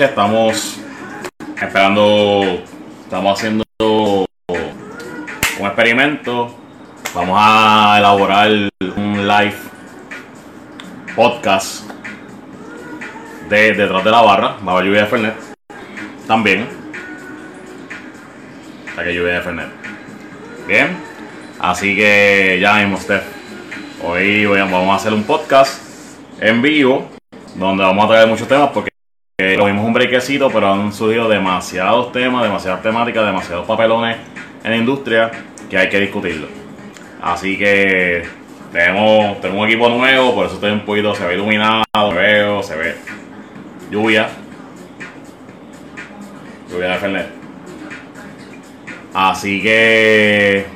estamos esperando, estamos haciendo un experimento, vamos a elaborar un live podcast de detrás de la barra, haber lluvia de Fernet, también, para que lluvia de Fernet, bien, así que ya mismo Steph, hoy vamos a hacer un podcast en vivo donde vamos a traer muchos temas porque eh, lo vimos un brequecito, pero han surgido demasiados temas, demasiadas temáticas, demasiados papelones en la industria que hay que discutirlo. Así que tenemos, tenemos un equipo nuevo, por eso estoy un poquito, se ve iluminado, me veo, se ve lluvia. Lluvia de Fernet. Así que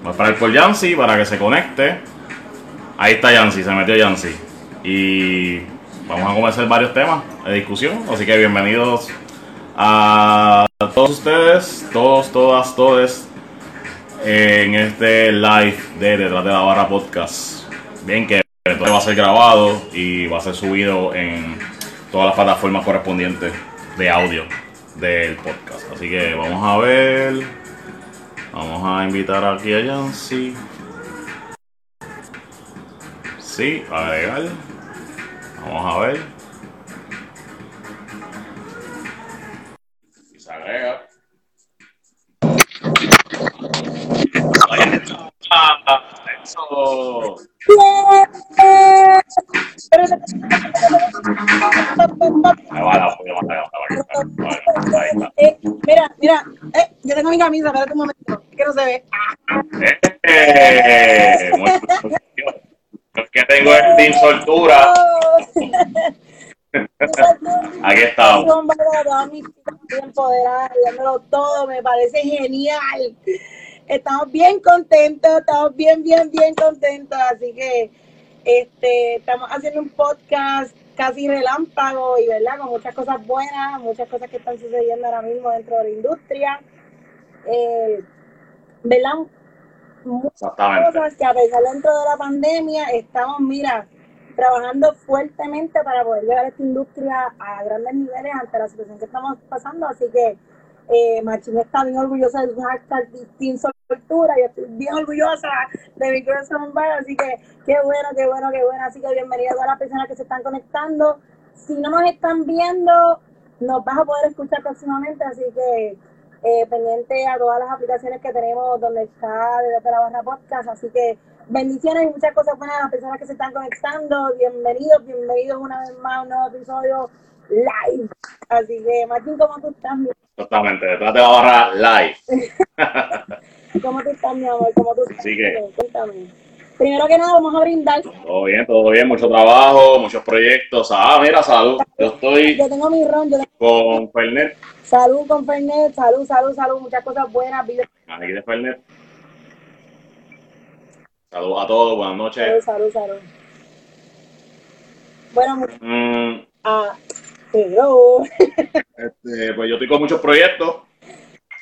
voy a esperar por Yancy para que se conecte. Ahí está Yancy, se metió Yancy. Y vamos a comenzar varios temas de discusión. Así que bienvenidos a todos ustedes, todos, todas, todes, en este live de Detrás de la Barra Podcast. Bien, que va a ser grabado y va a ser subido en todas las plataformas correspondientes de audio del podcast. Así que vamos a ver. Vamos a invitar aquí a Yancy. Sí, agregar. Vamos a ver. Y se agrega. Eso. Eh, mira, mira, eh, yo tengo mi camisa, espérate un momento, que no se ve. Eh, muy- muy- Lo que tengo es Team Soltura. Aquí estamos. Son mis empoderadas, dándolo todo, me parece genial. Estamos bien contentos, estamos bien, bien, bien contentos, así que este, estamos haciendo un podcast casi relámpago y verdad, con muchas cosas buenas, muchas cosas que están sucediendo ahora mismo dentro de la industria. Eh, ¿Verdad? Muchas cosas que a pesar dentro de la pandemia estamos, mira, trabajando fuertemente para poder llevar esta industria a grandes niveles ante la situación que estamos pasando. Así que eh, Machín está bien orgullosa de su hashtag Team Soltura. Yo estoy bien orgullosa de mi corazón bar. Así que qué bueno, qué bueno, qué bueno. Así que bienvenida a todas las personas que se están conectando. Si no nos están viendo, nos vas a poder escuchar próximamente. Así que eh, pendiente a todas las aplicaciones que tenemos donde está desde la barra podcast. Así que bendiciones y muchas cosas buenas a las personas que se están conectando. Bienvenidos, bienvenidos una vez más a un nuevo episodio live. Así que, Martín, ¿cómo tú estás? mi- Exactamente. Detrás de la barra live. ¿Cómo tú estás, mi amor? ¿Cómo tú estás? Así que- Cuéntame. Primero que nada, vamos a brindar. Todo bien, todo bien, mucho trabajo, muchos proyectos. Ah, mira, salud. Yo estoy Yo tengo mi ron, yo tengo con Fernet. salud con Fernet, salud, salud, salud, muchas cosas buenas. Vida, Aquí de Fernet. Saludos a todos, buenas noches. salud, salud, salud. Bueno, mu- Mm, ah, pero este, pues yo estoy con muchos proyectos.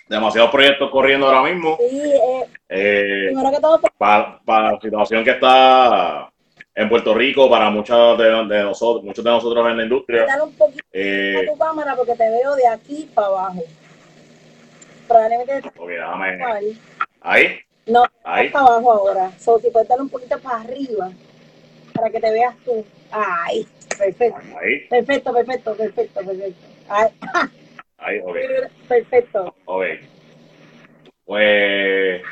Demasiados proyectos corriendo ahora mismo. sí, eh, Eh, primero que todo, para, para la situación que está en Puerto Rico, para muchos de, de nosotros, muchos de nosotros en la industria. dale un poquito Eh, a tu cámara porque te veo de aquí para abajo. Probablemente te ok, déjame. mal. Ahí, No, ahí. para abajo ahora. So, si puedes darle un poquito para arriba para que te veas tú. Ay, perfecto. Ahí, Perfecto, perfecto, perfecto, perfecto. Ay, ahí, ok. perfecto. Ok. Pues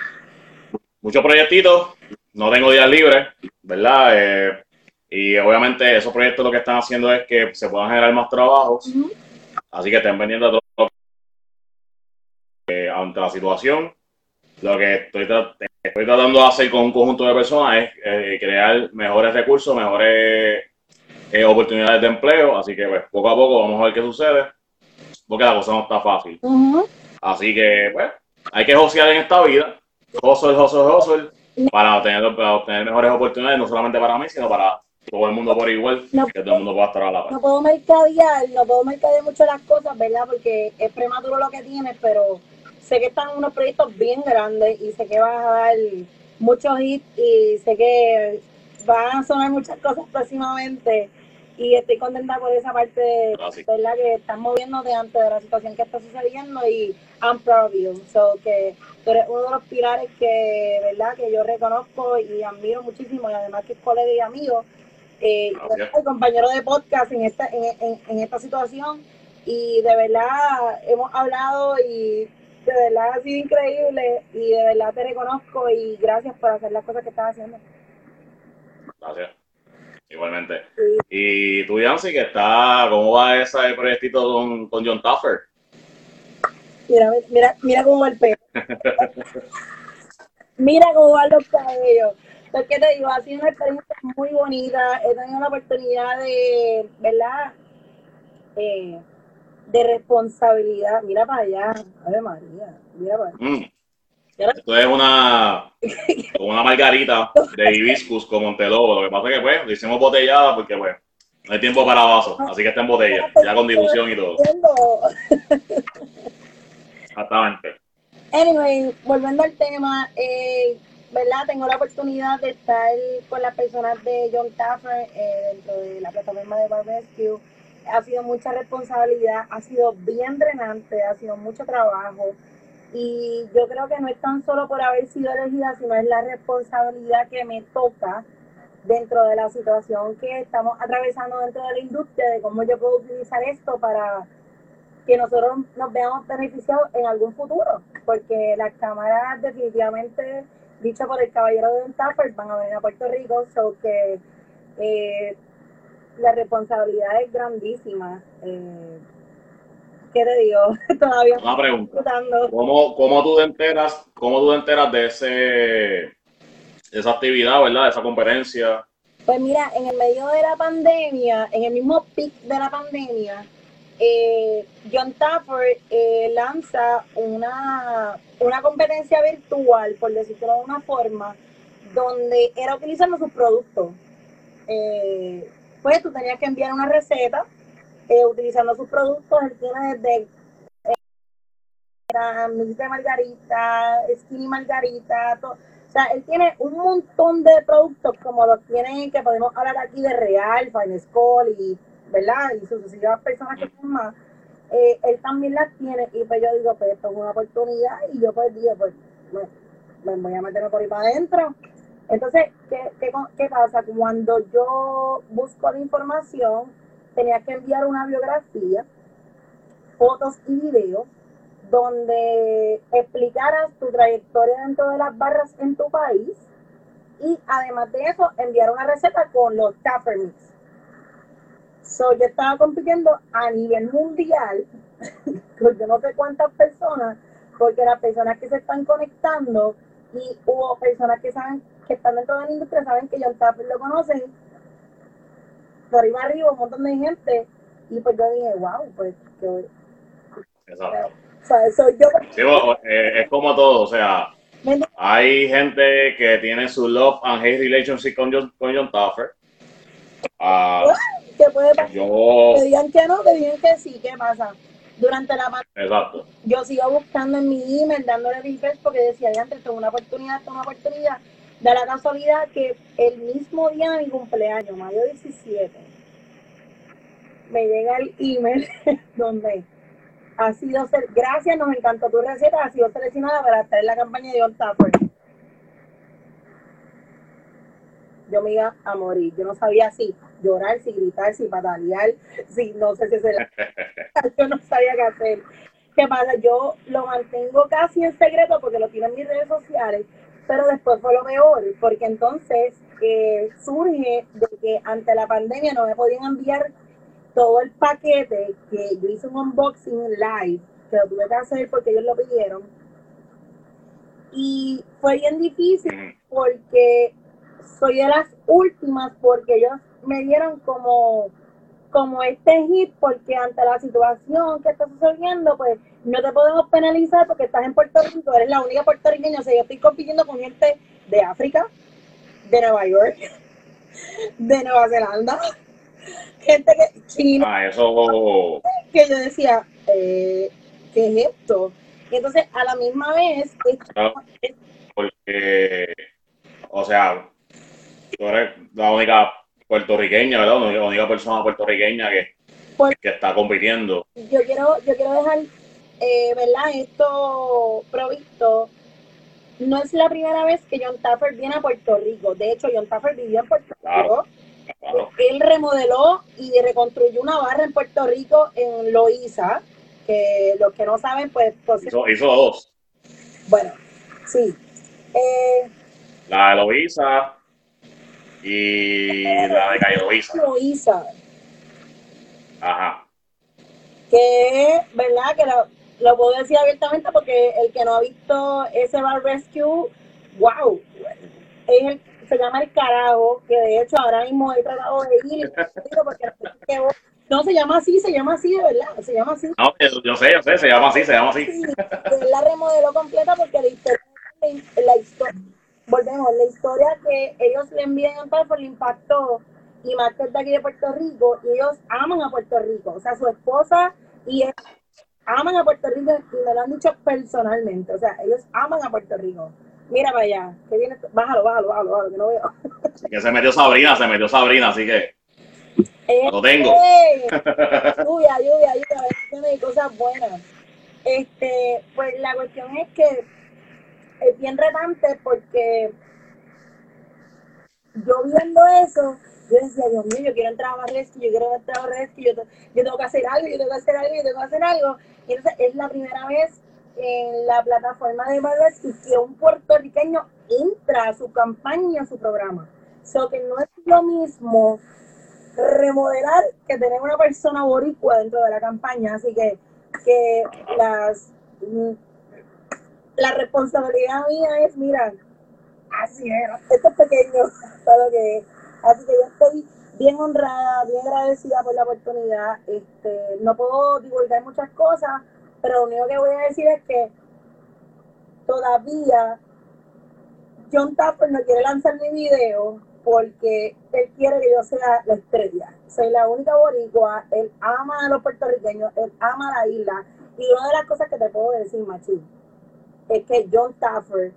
muchos proyectitos, no tengo días libres, ¿verdad? Eh, y obviamente esos proyectos lo que están haciendo es que se puedan generar más trabajos, así que estén vendiendo todo. Eh, ante la situación, lo que estoy tra- estoy tratando de hacer con un conjunto de personas es eh, crear mejores recursos, mejores eh, oportunidades de empleo. Así que, pues, poco a poco vamos a ver qué sucede, porque la cosa no está fácil. Así que, pues, hay que josear en esta vida. Hustle, hustle, hustle, para obtener, para obtener mejores oportunidades, no solamente para mí, sino para todo el mundo por igual, No. que todo el mundo pueda estar a la par. no puedo mercadear, no puedo mercadear mucho las cosas, ¿verdad? Porque es prematuro lo que tienes, pero sé que están unos proyectos bien grandes y sé que vas a dar muchos hits y sé que van a sonar muchas cosas próximamente y estoy contenta por esa parte, Gracias. ¿verdad? Que están moviéndote antes de la situación que está sucediendo y I'm proud of you. So que tú eres uno de los pilares que, ¿verdad? Que yo reconozco y admiro muchísimo y además que es colega y amigo. Eh, el compañero de podcast en esta, en, en- en esta situación y de verdad hemos hablado y de verdad ha sido increíble y de verdad te reconozco y gracias por hacer las cosas que estás haciendo. Gracias. Igualmente. Y tú, Yancy, que está, ¿cómo va ese proyectito con, con John Taffer? Mira, mira, mira cómo va el pelo. mira cómo van los cabellos. Pues, ¿qué te digo? Ha sido una experiencia muy bonita. He tenido la oportunidad de, ¿verdad? Eh, de responsabilidad. Mira para allá. Ave María. Mira para allá. Mm. Esto es una, una margarita de hibiscus con Montelobo. Lo que pasa es que, pues, lo hicimos botellada porque, pues, no hay tiempo para vasos. Así que está en botella, ya con dilución y todo. Exactamente. Anyway, volviendo al tema, eh, ¿verdad? Tengo la oportunidad de estar con las personas de John Taffer eh, dentro de la plataforma de Barbecue. Ha sido mucha responsabilidad, ha sido bien drenante, ha sido mucho trabajo. Y yo creo que no es tan solo por haber sido elegida, sino es la responsabilidad que me toca dentro de la situación que estamos atravesando dentro de la industria, de cómo yo puedo utilizar esto para que nosotros nos veamos beneficiados en algún futuro, porque las cámaras definitivamente, dicho por el caballero de Taffer, van a venir a Puerto Rico, so que eh, la responsabilidad es grandísima. Eh, ¿Qué te digo? Todavía Una pregunta. ¿Cómo, cómo tú te enteras, cómo tú te enteras de ese de esa actividad, verdad? De esa competencia. Pues mira, en el medio de la pandemia, en el mismo pic de la pandemia, eh, John Taffer eh, lanza una, una competencia virtual, por decirlo de una forma, donde era utilizando sus productos. Eh, pues tú tenías que enviar una receta eh, utilizando sus productos. Él tiene desde eh, mil de margarita, skinny margarita, todo. O sea, él tiene un montón de productos como los tienen, que podemos hablar aquí de Real, Fine School y, ¿verdad? Y sucesivas personas que son más. Eh, él también las tiene y pues yo digo, pues esto es una oportunidad y yo pues digo, pues me, voy a meterme por ahí para adentro. Entonces, ¿qué, qué, qué pasa? Cuando yo busco la información, tenía que enviar una biografía, fotos y videos donde explicaras tu trayectoria dentro de las barras en tu país y además de eso enviar una receta con los Tupper Mix. So, yo estaba compitiendo a nivel mundial con yo no sé cuántas personas, porque las personas que se están conectando y hubo personas que saben que están dentro de la industria saben que John Tupper lo conocen por ahí arriba un montón de gente y pues yo dije wow pues que Exacto. o sea, eso yo Sí, bueno, eh, es como todo, o sea, hay gente que tiene su love and hate relationship con John, con John Taffer. Ah, que puede pasar yo, que digan que no que digan que sí qué pasa durante la pandemia exacto. yo sigo buscando en mi email dándole refresh porque decía de antes tengo una oportunidad tengo una oportunidad da la casualidad que el mismo día de mi cumpleaños mayo 17 me llega el email donde ha sido ser, gracias, nos encantó tu receta, ha sido seleccionada para estar en la campaña de Taffer. Yo me iba a morir, yo no sabía si llorar, si gritar, si patalear, si no sé si se la... yo no sabía qué hacer. ¿Qué pasa? Yo lo mantengo casi en secreto porque lo tiene en mis redes sociales, pero después fue lo peor, porque entonces eh, surge de que ante la pandemia no me podían enviar todo el paquete que yo hice un unboxing live, que lo tuve que hacer porque ellos lo pidieron. Y fue bien difícil porque soy de las últimas porque ellos me dieron como como este hit porque ante la situación que está sucediendo pues no te podemos penalizar porque estás en Puerto Rico eres la única puertorriqueña o sea yo estoy compitiendo con gente de África de Nueva York de Nueva Zelanda gente que china Ah, eso. que yo decía eh, ¿qué es esto? y entonces a la misma vez Claro. Porque, o sea, tú eres la única puertorriqueña, ¿verdad? La única, persona puertorriqueña que, Por- que está compitiendo. yo quiero, yo quiero dejar, eh, ¿verdad? Esto provisto. No es la primera vez que John Taffer viene a Puerto Rico. De hecho, John Taffer vivió en Puerto Claro. Rico. Claro. Él remodeló y reconstruyó una barra en Puerto Rico, en Loíza, que los que no saben, pues, pues, Hizo, hizo dos. bueno, sí. Eh, La de Loíza y la de Loíza. Loíza, Ajá. que, ¿verdad? Que lo, lo puedo decir abiertamente porque el que no ha visto ese bar rescue, wow, es el- se llama el carajo, que de hecho ahora mismo he tratado de ir, porque no se llama así, se llama así de verdad, se llama así. No, yo, sé, yo sé, se llama así, se llama así. Sí, la remodeló completa porque la historia, la historia, volvemos, la historia que ellos le envían a Pafo le impactó y es de aquí de Puerto Rico y ellos aman a Puerto Rico, o sea, su esposa y él aman a Puerto Rico y me lo han dicho personalmente, o sea, ellos aman a Puerto Rico. Mira para allá, que viene, bájalo, bájalo, bájalo, bájalo, que no veo. Que se metió Sabrina, se metió Sabrina, así que lo tengo. Lluvia, lluvia, lluvia, bendiciones y cosas buenas. Este, pues la cuestión es que es bien retante porque yo viendo eso, yo decía, Dios mío, yo quiero entrar a Barresky, yo quiero entrar a Barresky, yo, yo tengo que hacer algo, yo tengo que hacer algo, yo tengo que hacer algo. Y entonces es la primera vez en la plataforma de Barresky que un puertorriqueño entra a su campaña, a su programa. So que no es lo mismo remodelar que tener una persona boricua dentro de la campaña. Así que, que las mm, la responsabilidad mía es, mira, así es, esto es pequeño lo que es. Así que yo estoy bien honrada, bien agradecida por la oportunidad. Este, no puedo divulgar muchas cosas, pero lo único que voy a decir es que todavía John Tapper no quiere lanzar mi video porque él quiere que yo sea la estrella. Soy la única boricua, él ama a los puertorriqueños, él ama la isla. Y una de las cosas que te puedo decir, Machi, es que John Taffer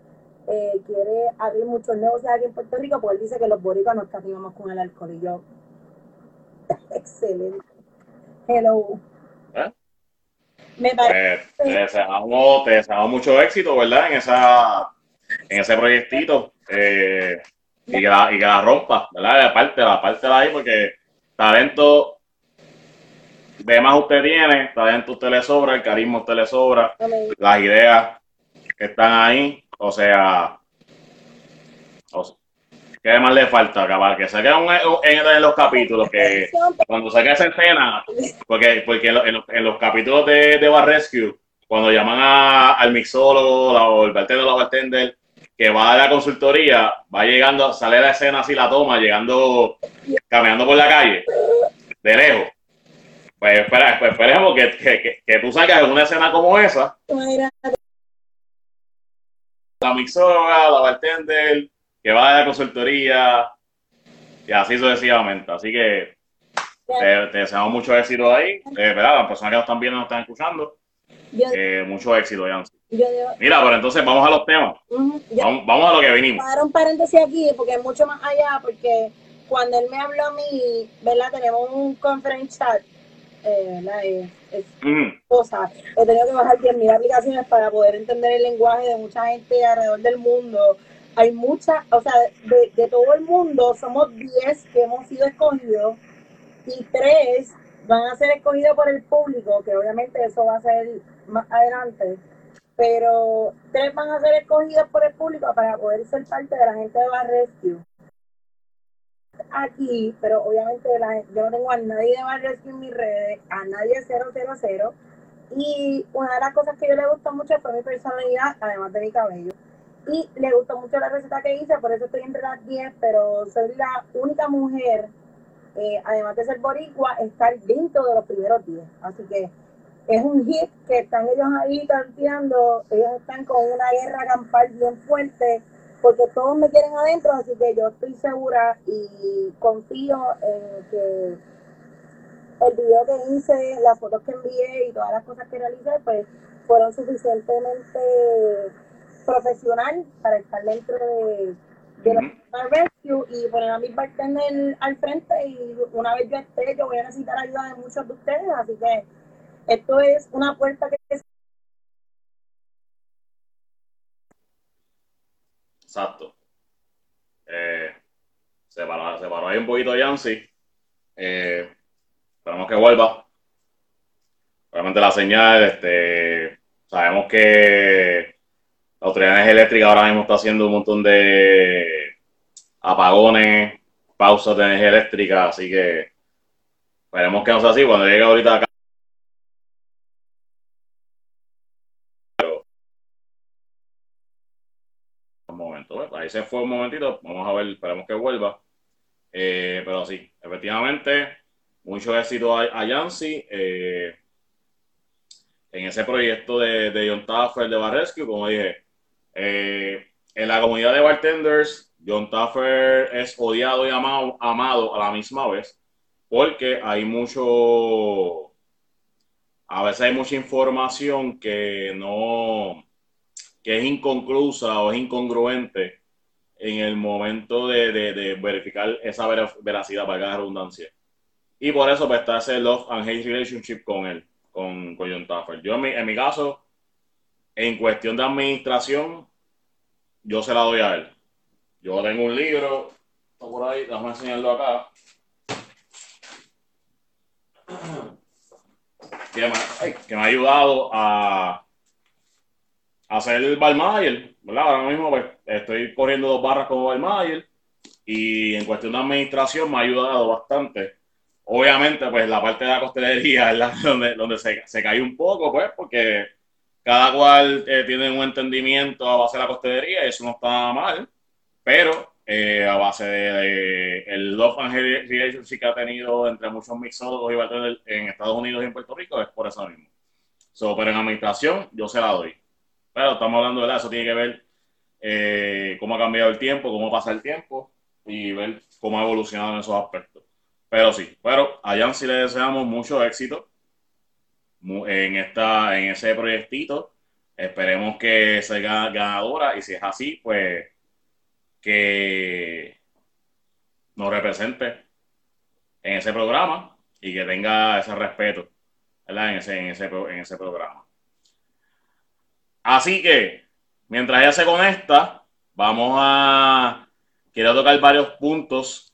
eh, quiere abrir muchos negocios aquí en Puerto Rico porque él dice que los boricuas nos castigamos con el alcohol. Y yo, excelente. Hello. ¿Eh? Me parece. Pues, te deseamos, te deseamos mucho éxito, ¿verdad? En esa, en ese proyectito. eh, y, que la, y que la rompa, ¿verdad? Aparte, aparte de ahí, porque talento de más usted tiene, talento usted le sobra, el carisma usted le sobra, las ideas que están ahí, o sea, o sea, ¿qué más le falta? Cabal? Que se queden en, los capítulos, que cuando saque esa escena, porque, porque en, lo- en los, en los capítulos de, de Bar Rescue, cuando llaman a- al mixólogo la- o el bartender o la bartender que va a la consultoría, va llegando, sale la escena así, la toma, llegando, caminando por la calle, de lejos. Pues espera, pues esperemos que, que, que, que tú salgas en una escena como esa, la mixóloga, la bartender, que va a la consultoría, y así sucesivamente. Así que te, te deseamos mucho éxito ahí, eh, ¿verdad? Las personas que nos están viendo, nos están escuchando, eh, mucho éxito, Yancy. Mira, pero entonces vamos a los temas, vamos, vamos a lo que vinimos. Para un paréntesis aquí, porque es mucho más allá, porque cuando él me habló a mí, ¿verdad? Tenemos un conference chat, eh, ¿verdad? Es, es cosa. He tenido que bajar 10.000 aplicaciones para poder entender el lenguaje de mucha gente alrededor del mundo. Hay muchas, o sea, de, de todo el mundo, somos 10 que hemos sido escogidos y 3 van a ser escogidos por el público, que obviamente eso va a ser más adelante. Pero tres van a ser escogidos por el público para poder ser parte de la gente de Bar Rescue. Aquí, pero obviamente la- yo no tengo a nadie de Bar Rescue en mis redes, a nadie 000. Y una de las cosas que yo le gustó mucho fue mi personalidad, además de mi cabello. y le gustó mucho la receta que hice, por eso estoy entre las 10, pero soy la única mujer, eh, además de ser boricua, estar dentro de los primeros 10. Así que es un hit que están ellos ahí tanteando, ellos están con una guerra campal bien fuerte, porque todos me quieren adentro, así que yo estoy segura y confío en que el video que hice, las fotos que envié y todas las cosas que realicé, pues fueron suficientemente profesional para estar dentro de, de la rescue y poner a mi bartender al frente y una vez yo esté, yo voy a necesitar ayuda de muchos de ustedes, así que esto es una puerta que Exacto. Eh, se, paró, se paró ahí un poquito Yancy. Eh, esperamos que vuelva. Obviamente la señal, este, sabemos que la autoridad eléctrica ahora mismo está haciendo un montón de apagones, pausas de energía eléctrica, así que esperemos que no sea así. Cuando llegue ahorita acá, un momento, ahí se fue un momentito, vamos a ver, esperemos que vuelva. Eh, pero sí, efectivamente, mucho éxito a, a Yancy eh, en ese proyecto de, de John Taffer de Barrescue, como dije, eh, en la comunidad de bartenders, John Taffer es odiado y amado, amado a la misma vez, porque hay mucho, a veces hay mucha información que no, que es inconclusa o es incongruente en el momento de, de, de verificar esa veracidad, para la redundancia. Y por eso pues, está ese love and hate relationship con él, con, con John Taffer. Yo en mi, caso, en cuestión de administración, yo se la doy a él. Yo tengo un libro, está por ahí, déjame enseñarlo acá. Que me, ha ayudado a, a el Balmayer, ¿verdad? Ahora mismo pues, estoy corriendo dos barras como Balmayer y en cuestión de administración me ha ayudado bastante. Obviamente, pues la parte de la costelería la donde, donde se, se cae un poco, pues, porque cada cual eh, tiene un entendimiento a base de la costelería y eso no está mal, pero eh, a base de, de, el love and relationship que ha tenido entre muchos mixólogos y bartenders en Estados Unidos y en Puerto Rico es por eso mismo. So, pero en administración yo se la doy. Pero estamos hablando de eso, tiene que ver eh, cómo ha cambiado el tiempo, cómo pasa el tiempo y ver cómo ha evolucionado en esos aspectos. Pero sí, pero a Jan sí le deseamos mucho éxito en, esta, en ese proyectito. Esperemos que salga ganadora y si es así, pues que nos represente en ese programa y que tenga ese respeto ¿verdad? En, ese, en, ese, en ese programa. Así que, mientras ella se conecta, vamos a... Quiero tocar varios puntos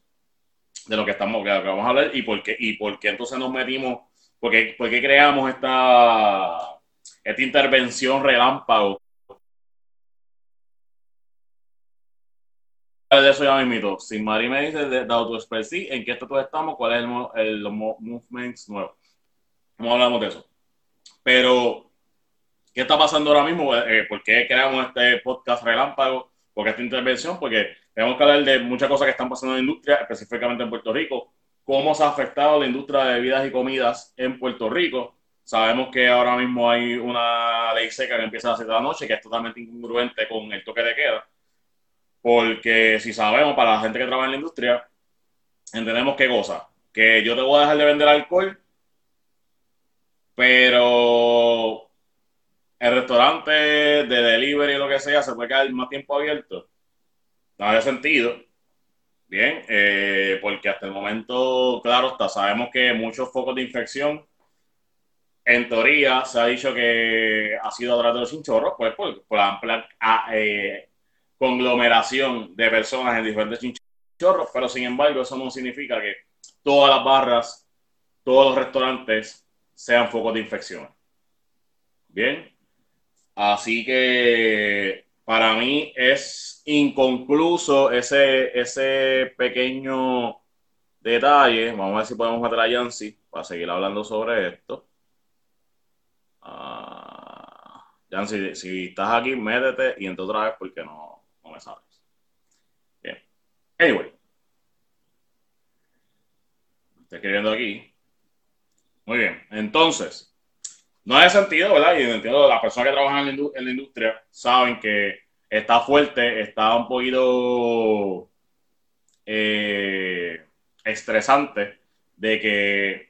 de lo que estamos que vamos a hablar y por qué, y por qué entonces nos metimos ¿Por qué, por qué creamos esta, esta intervención relámpago? De eso ya me invito. Si Mari me dice de, de autoexpresión, ¿en qué estatus estamos? ¿Cuál es el, el, los movements nuevos? No hablamos de eso. Pero, ¿qué está pasando ahora mismo? Eh, ¿Por qué creamos este podcast relámpago? ¿Por qué esta intervención? Porque tenemos que hablar de muchas cosas que están pasando en la industria, específicamente en Puerto Rico cómo se ha afectado la industria de bebidas y comidas en Puerto Rico. Sabemos que ahora mismo hay una ley seca que empieza a las 7 de la noche, que es totalmente incongruente con el toque de queda. Porque si sabemos, para la gente que trabaja en la industria, entendemos qué cosa. Que yo te voy a dejar de vender alcohol, pero el restaurante de delivery o lo que sea se puede quedar más tiempo abierto. No había sentido. Bien, eh, porque hasta el momento, claro, sabemos que muchos focos de infección, en teoría, se ha dicho que ha sido a través de los chinchorros, pues por, por la amplia a, eh, conglomeración de personas en diferentes chinchorros, pero sin embargo, eso no significa que todas las barras, todos los restaurantes sean focos de infección. Bien, así que para mí es inconcluso ese, ese pequeño detalle. Vamos a ver si podemos meter a Yancy para seguir hablando sobre esto. Uh, si, si estás aquí, métete y entra otra vez porque no, no me sabes. Bien. Anyway. Estoy escribiendo aquí. Muy bien. Entonces, no hace sentido, ¿verdad? Y entiendo, las personas que trabajan en la, industria saben que está fuerte, está un poquito eh, estresante de que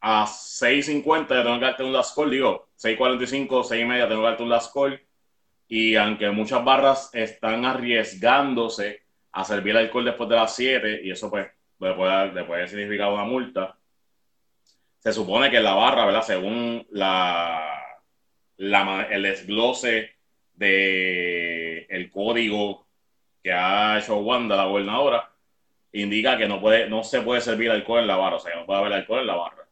a 6.50 yo tengo que darte un last call, digo, 6.45, 6.30 tengo que darte un last call. Y aunque muchas barras están arriesgándose a servir alcohol después de las 7, y eso pues le puede, le puede significar una multa, se supone que la barra, ¿verdad? Según la, el desglose de el código que ha hecho Wanda, la gobernadora, indica que no no se puede servir alcohol en la barra, o sea, que no puede haber alcohol en la barra.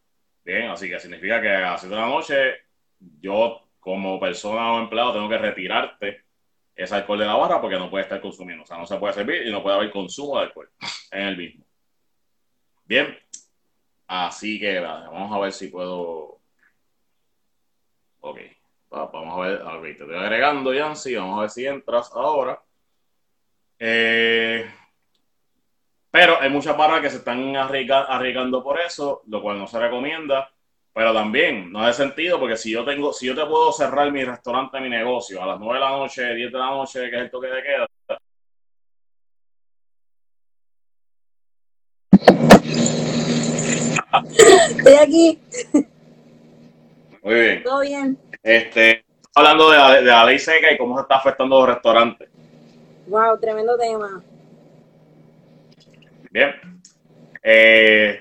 Bien, así que significa que a las 7 de la noche, yo como persona o empleado tengo que retirarte ese alcohol de la barra porque no puede estar consumiendo. O sea, no se puede servir y no puede haber consumo de alcohol en el mismo. Bien, así que vamos a ver si puedo. Ok, va- vamos a ver. Ok, te estoy agregando, Yancy. Vamos a ver si entras ahora. Eh, pero hay muchas barras que se están arriesga- arriesgando por eso, lo cual no se recomienda. Pero también no hace sentido porque si yo tengo, si yo te puedo cerrar mi restaurante, mi negocio a las 9 de la noche, 10 de la noche, que es el toque de queda, Estoy aquí, muy bien. todo bien. Este, hablando de la, de la ley seca y cómo se está afectando los restaurantes. Wow, tremendo tema. Bien. Eh,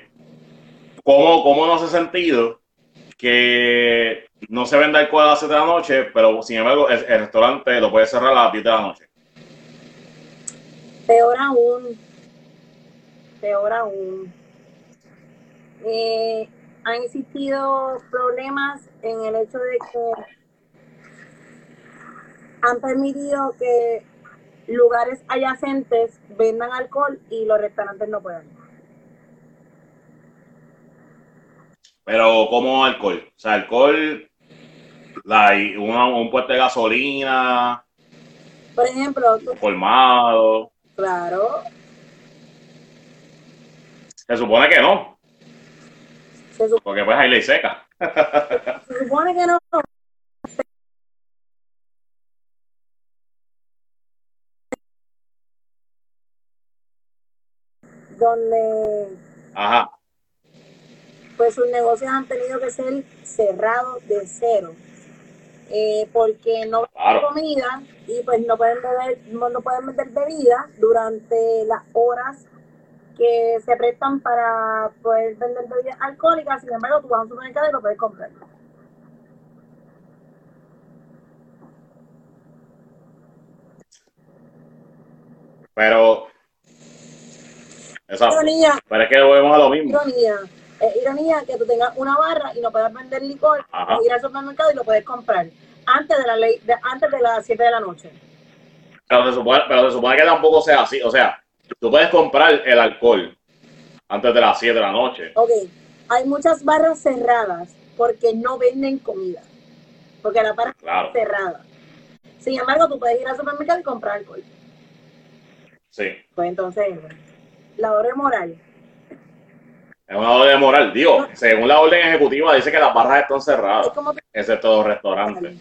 ¿cómo, ¿Cómo no hace sentido que no se venda alcohol a las 7 de la noche, pero sin embargo el, el restaurante lo puede cerrar a las 10 de la noche? Peor aún, peor aún. Eh, han existido problemas en el hecho de que han permitido que lugares adyacentes vendan alcohol y los restaurantes no pueden. Pero como alcohol, o sea, alcohol, la, una- un puesto de gasolina, Por ejemplo, tú- colmado, claro, se supone que no, se, porque pues hay ley seca. se supone que no. Donde Ajá, pues sus negocios han tenido que ser cerrados de cero. Eh, porque no venden Claro. comida y pues no pueden beber, no, no pueden vender bebidas durante las horas que se prestan para poder vender bebidas alcohólicas, sin embargo tú vas a un supermercado y lo puedes comprar. pero... Exacto. Ironía, Pero es que volvemos a lo mismo. ironía. Es ironía que tú tengas una barra y no puedas vender licor, o ir al supermercado y lo puedes comprar antes de la ley, de- antes de las 7 de la noche. Pero se, supone, pero se supone que tampoco sea así. O sea, tú puedes comprar el alcohol antes de las 7 de la noche. Ok, hay muchas barras cerradas porque no venden comida, porque la barra Claro, está cerrada. Sin embargo, tú puedes ir al supermercado y comprar alcohol. sí. Pues entonces, la doble moral. Es una orden moral. Digo, según la orden ejecutiva dice que las barras están Es cerradas, como que- excepto los restaurantes.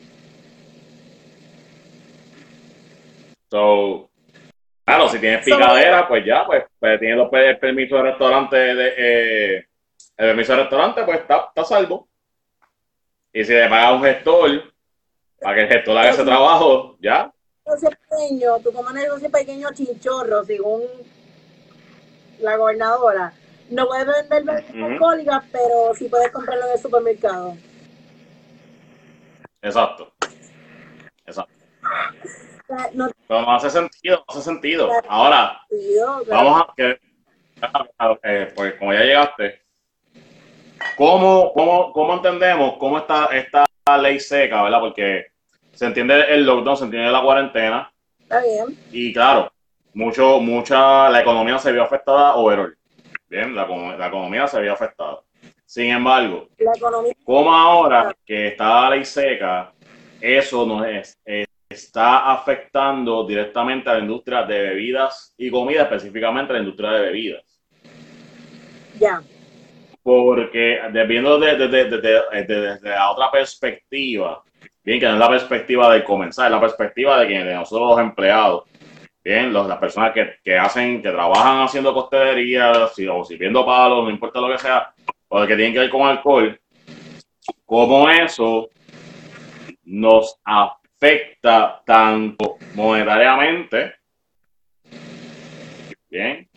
So, claro, si tienes picadera, pues ya, pues, pues tienes los- el permiso de restaurante, de, eh, el permiso de restaurante, pues está, está salvo. Y si le pagas a un gestor, para que el gestor haga ese trabajo, ya, negocio pequeño, tú como negocio pequeño chinchorro, según la gobernadora, no puedes vender bebidas Ujú. alcohólicas, pero sí puedes comprarlo en el supermercado. exacto. Exacto. No no hace sentido, no hace sentido. Ahora, vamos a que, eh, pues como ya llegaste, ¿cómo, cómo, cómo entendemos cómo está esta ley seca, verdad? Porque se entiende el lockdown, se entiende la cuarentena Está bien. y claro, mucho, mucha, la economía se vio afectada overall. Bien, la, la economía se vio afectada. Sin embargo, La economía ¿cómo ahora que está la ley seca eso no es, eh, está afectando directamente a la industria de bebidas y comida, específicamente a la industria de bebidas. Ya. Porque viendo desde de, de, la otra perspectiva, bien, que no es la perspectiva del comenzar, es la perspectiva de, que, de nosotros los empleados, bien, los, las personas que, que, hacen, que trabajan haciendo costelería, si, o sirviendo palos, no importa lo que sea, o que tienen que ver con alcohol, como eso nos afecta tanto monetariamente, bien,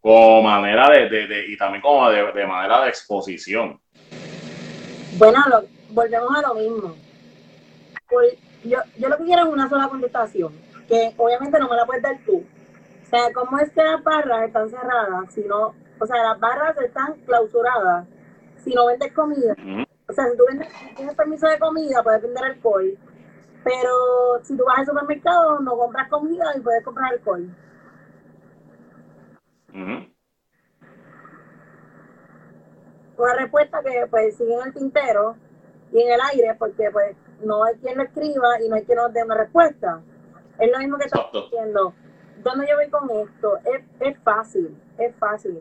como manera de, de, y también como de, de, manera de exposición. Bueno, volvemos a lo mismo. Yo, yo lo que quiero es una sola contestación, que obviamente no me la puedes dar tú. O sea, ¿cómo es que las barras están cerradas? Si no, o sea, las barras están clausuradas si no vendes comida. O sea, si tú vendes, tienes permiso de comida, puedes vender alcohol. Pero si tú vas al supermercado, no compras comida y puedes comprar alcohol. Una respuesta que pues sigue en el tintero y en el aire porque pues no hay quien lo escriba y no hay quien nos dé una respuesta. Es lo mismo que estamos diciendo. ¿Dónde yo voy con esto? Es, es fácil, es fácil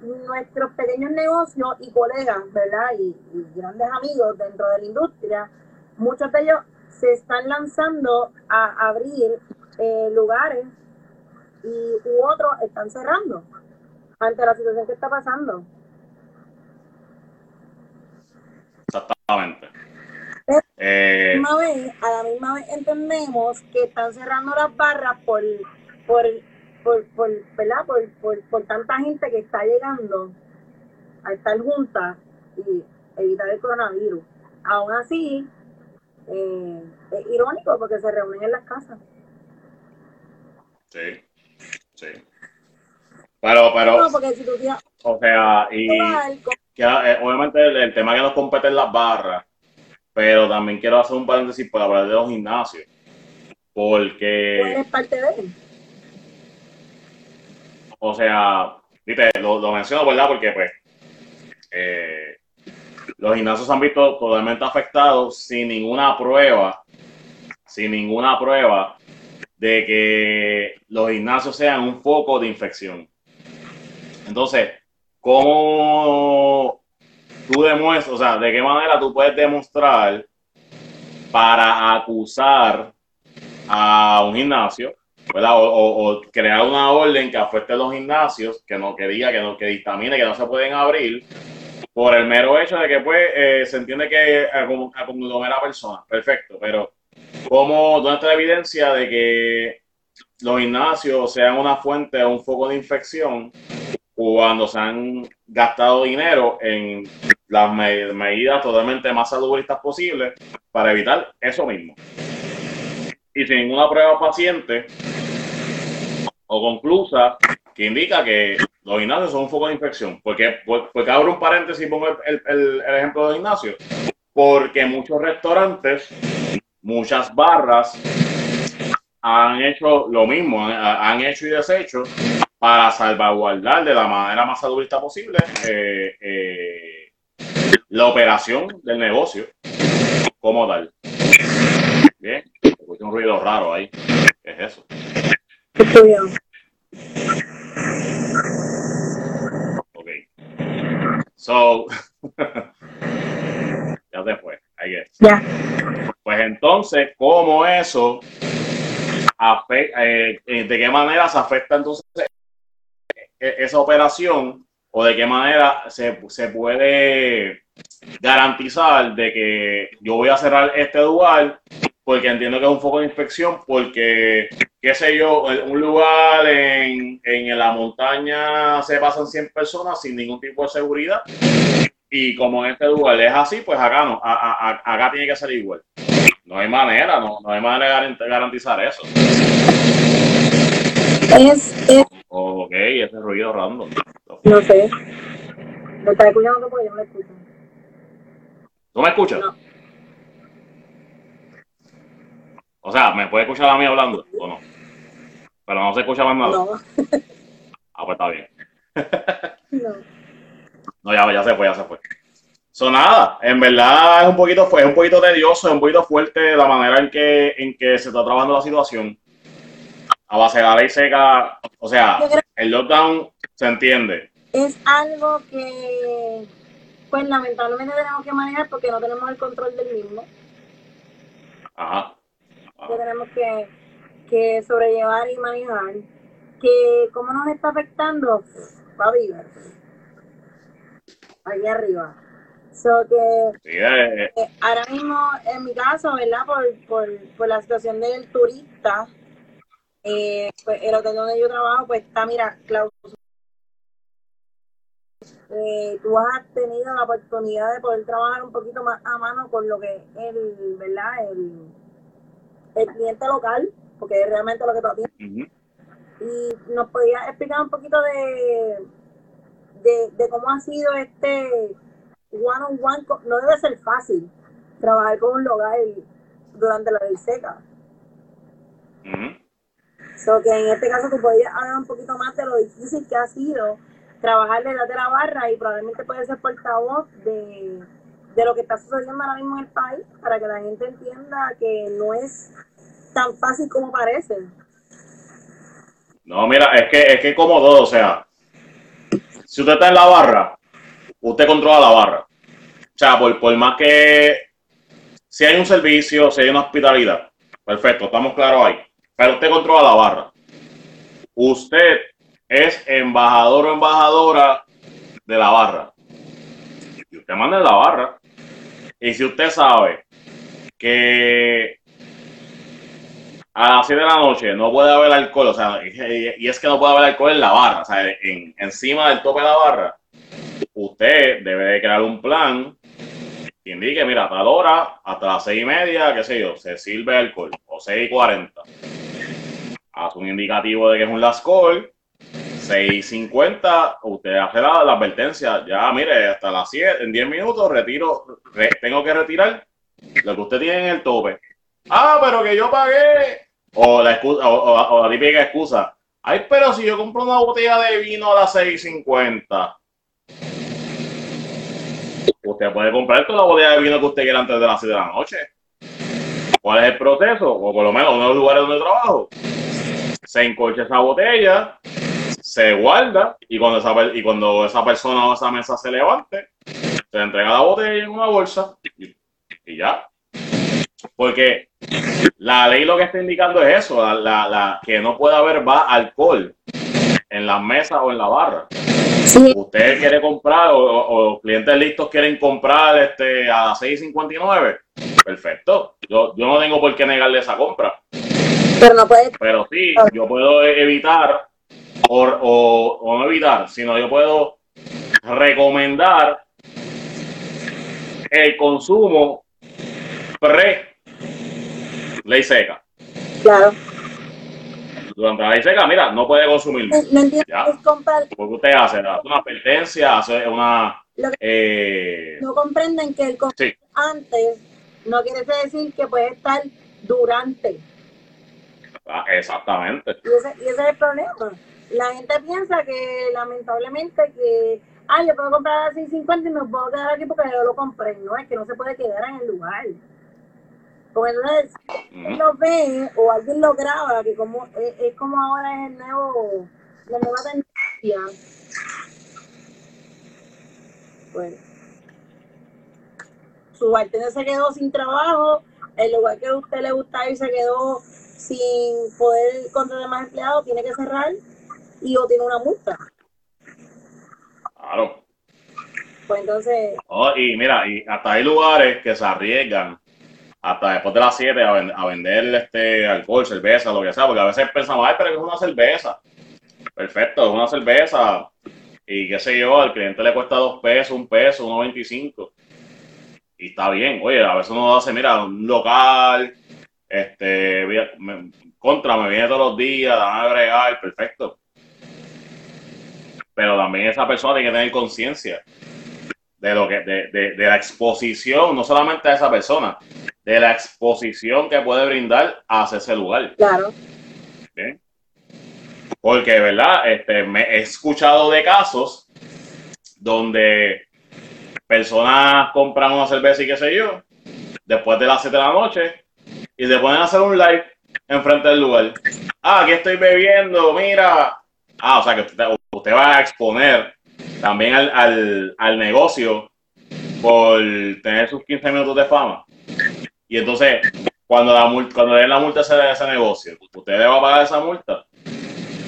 nuestros pequeños negocios y colegas, ¿verdad? Y, grandes amigos dentro de la industria, muchos de ellos se están lanzando a abrir eh, lugares y u otros están cerrando ante la situación que está pasando. Exactamente. Eh, a, la misma vez, a la misma vez entendemos que están cerrando las barras por, por por, por, ¿verdad? Por, por, por tanta gente que está llegando a estar juntas y evitar el coronavirus. Aún así, eh, es irónico porque se reúnen en las casas. Sí, sí. Pero, pero, no, porque si tú o sea, y que, eh, obviamente el, tema que nos compete en las barras, pero también quiero hacer un paréntesis para hablar de los gimnasios, porque... es parte de él? O sea, lo, lo menciono, ¿verdad? Porque pues eh, los gimnasios se han visto totalmente afectados sin ninguna prueba, sin ninguna prueba de que los gimnasios sean un foco de infección. Entonces, ¿cómo tú demuestras, o sea, de qué manera tú puedes demostrar para acusar a un gimnasio o, crear una orden que afecte a los gimnasios, que no quería, que no que dictamine que no se pueden abrir, por el mero hecho de que pues eh, se entiende que aconglomera personas. Perfecto, pero ¿cómo, ¿dónde está evidencia de que los gimnasios sean una fuente o un foco de infección cuando se han gastado dinero en las medidas totalmente más salubristas posibles para evitar eso mismo? Y sin ninguna prueba paciente, o conclusa que indica que los gimnasios son un foco de infección. Porque, porque abro un paréntesis y pongo el, el, el ejemplo de gimnasio. Porque muchos restaurantes, muchas barras han hecho lo mismo, han, hecho y deshecho para salvaguardar de la manera más saludista posible eh, eh, la operación del negocio como tal. Bien, un ruido raro ahí. ¿Qué es eso? So, ya se fue, I guess. Ya. Pues entonces, ¿cómo eso afecta, eh, eh, de qué manera se afecta entonces e-, esa operación o de qué manera se, se puede garantizar de que yo voy a cerrar este lugar porque entiendo que es un foco de infección, porque, qué sé yo, un lugar en, en la montaña se pasan 100 personas sin ningún tipo de seguridad, y como en este lugar es así, pues acá no, acá tiene que ser igual. No hay manera, no, no hay manera de garantizar eso. Es, es... Ok, ese ruido random. No sé. ¿Me estás escuchando porque yo no me escucho? ¿Tú me escuchas? No. O sea, ¿me puede escuchar a mí hablando o no? Pero no se escucha más nada. No. Ah, pues está bien. no. No, ya, ya se fue, ya se fue. So, nada, en verdad es un poquito, fue un poquito tedioso, es un poquito fuerte la manera en que, en que se está trabajando la situación. A base de la ley seca, o sea, el lockdown se entiende. Es algo que, pues lamentablemente tenemos que manejar porque no tenemos el control del mismo. Ajá. Que tenemos que, que sobrellevar y manejar. Que cómo nos está afectando, va a vivir. Ahí arriba. So que eh, eh, eh, ahora mismo, en mi caso, ¿verdad? Por, por, por la situación del turista, eh, pues el hotel donde yo trabajo, pues está, mira, clausurado. Eh, tú has tenido la oportunidad de poder trabajar un poquito más a mano con lo que es el, ¿verdad? El, el cliente local, porque es realmente lo que tú atiendes. ujú. Y nos podías explicar un poquito de, de, de cómo ha sido este one on one. No debe ser fácil trabajar con un local durante la ley seca. So que en este caso tú podías hablar un poquito más de lo difícil que ha sido trabajar detrás de la barra y probablemente puedes ser portavoz de, de lo que está sucediendo ahora mismo en el país para que la gente entienda que no es tan fácil como parece. No, mira, es que es que como todo, o sea, si usted está en la barra, usted controla la barra. O sea, por, por más que si hay un servicio, si hay una hospitalidad, perfecto, estamos claros ahí. Pero usted controla la barra. Usted es embajador o embajadora de la barra. Y usted manda en la barra. Y si usted sabe que a las 7 de la noche no puede haber alcohol, o sea, y, es que no puede haber alcohol en la barra, o sea, en, encima del tope de la barra, usted debe de crear un plan que indique, mira, a tal hora, hasta las 6 y media, qué sé yo, se sirve alcohol, o 6 y 40. Haz un indicativo de que es un last call, 6 y 50, usted hace la, advertencia, ya, mire, hasta las 7, en 10 minutos retiro, re- tengo que retirar lo que usted tiene en el tope. Ah, pero que yo pagué. O la, excusa, o, o- o típica excusa. Ay, pero si yo compro una botella de vino a las 6.50. Usted puede comprar toda la botella de vino que usted quiera antes de las 7 de la noche. ¿Cuál es el proceso? O por lo menos uno de los lugares donde trabajo. Se encolcha esa botella, se guarda y cuando esa, y cuando esa persona o esa mesa se levante, se le entrega la botella en una bolsa y, y ya. Porque la ley lo que está indicando es eso, la, la- la- que no puede haber va alcohol en las mesas o en la barra. Sí, Usted quiere comprar o, los clientes listos quieren comprar este a 6.59, perfecto. Yo, yo no tengo por qué negarle esa compra. pero no puedes Pero sí, yo puedo evitar, o, o- o no evitar, sino yo puedo recomendar el consumo pre ley seca. Claro. Durante la ley seca, mira, no puede consumir. No, entiendo comprar, Porque usted hace una advertencia, hace una... Lo que- eh, no comprenden que el sí, antes no quiere decir que puede estar durante. ah, exactamente. Y ese, y ese es el problema. La gente piensa que lamentablemente que, ah, yo puedo comprar a 6.50 y me puedo quedar aquí porque yo lo compré. No, es que no se puede quedar en el lugar. Porque entonces alguien lo ve o alguien lo graba, que como es, es como ahora es el nuevo, la nueva tendencia. Bueno. Su bartender se quedó sin trabajo, el lugar que a usted le gusta ir se quedó sin poder contratar más empleados, tiene que cerrar y o tiene una multa. Claro. Pues entonces, Oh, y mira, y hasta hay lugares que se arriesgan hasta después de las 7 a, ven- a vender este alcohol, cerveza, lo que sea, porque a veces pensamos, ay, pero es una cerveza. Perfecto, es una cerveza. Y qué sé yo, al cliente le cuesta dos pesos, un peso, uno veinticinco. Y está bien, oye, a veces uno hace, mira, un local, este, me- contra, me viene todos los días, dame a bregar, perfecto. Pero también esa persona tiene que tener conciencia de lo que de, de- de la exposición, no solamente a esa persona, de la exposición que puede brindar hacia ese lugar. claro, ¿ok? Porque, ¿verdad? Este, me he escuchado de casos donde personas compran una cerveza y qué sé yo, después de las 7 de la noche, y se ponen a hacer un live enfrente del lugar. Ah, aquí estoy bebiendo, mira. Ah, o sea que usted, usted va a exponer también al, al, negocio por tener sus 15 minutos de fama. Y entonces, cuando la multa, cuando le den la multa a ese, negocio, ¿usted le va a pagar esa multa?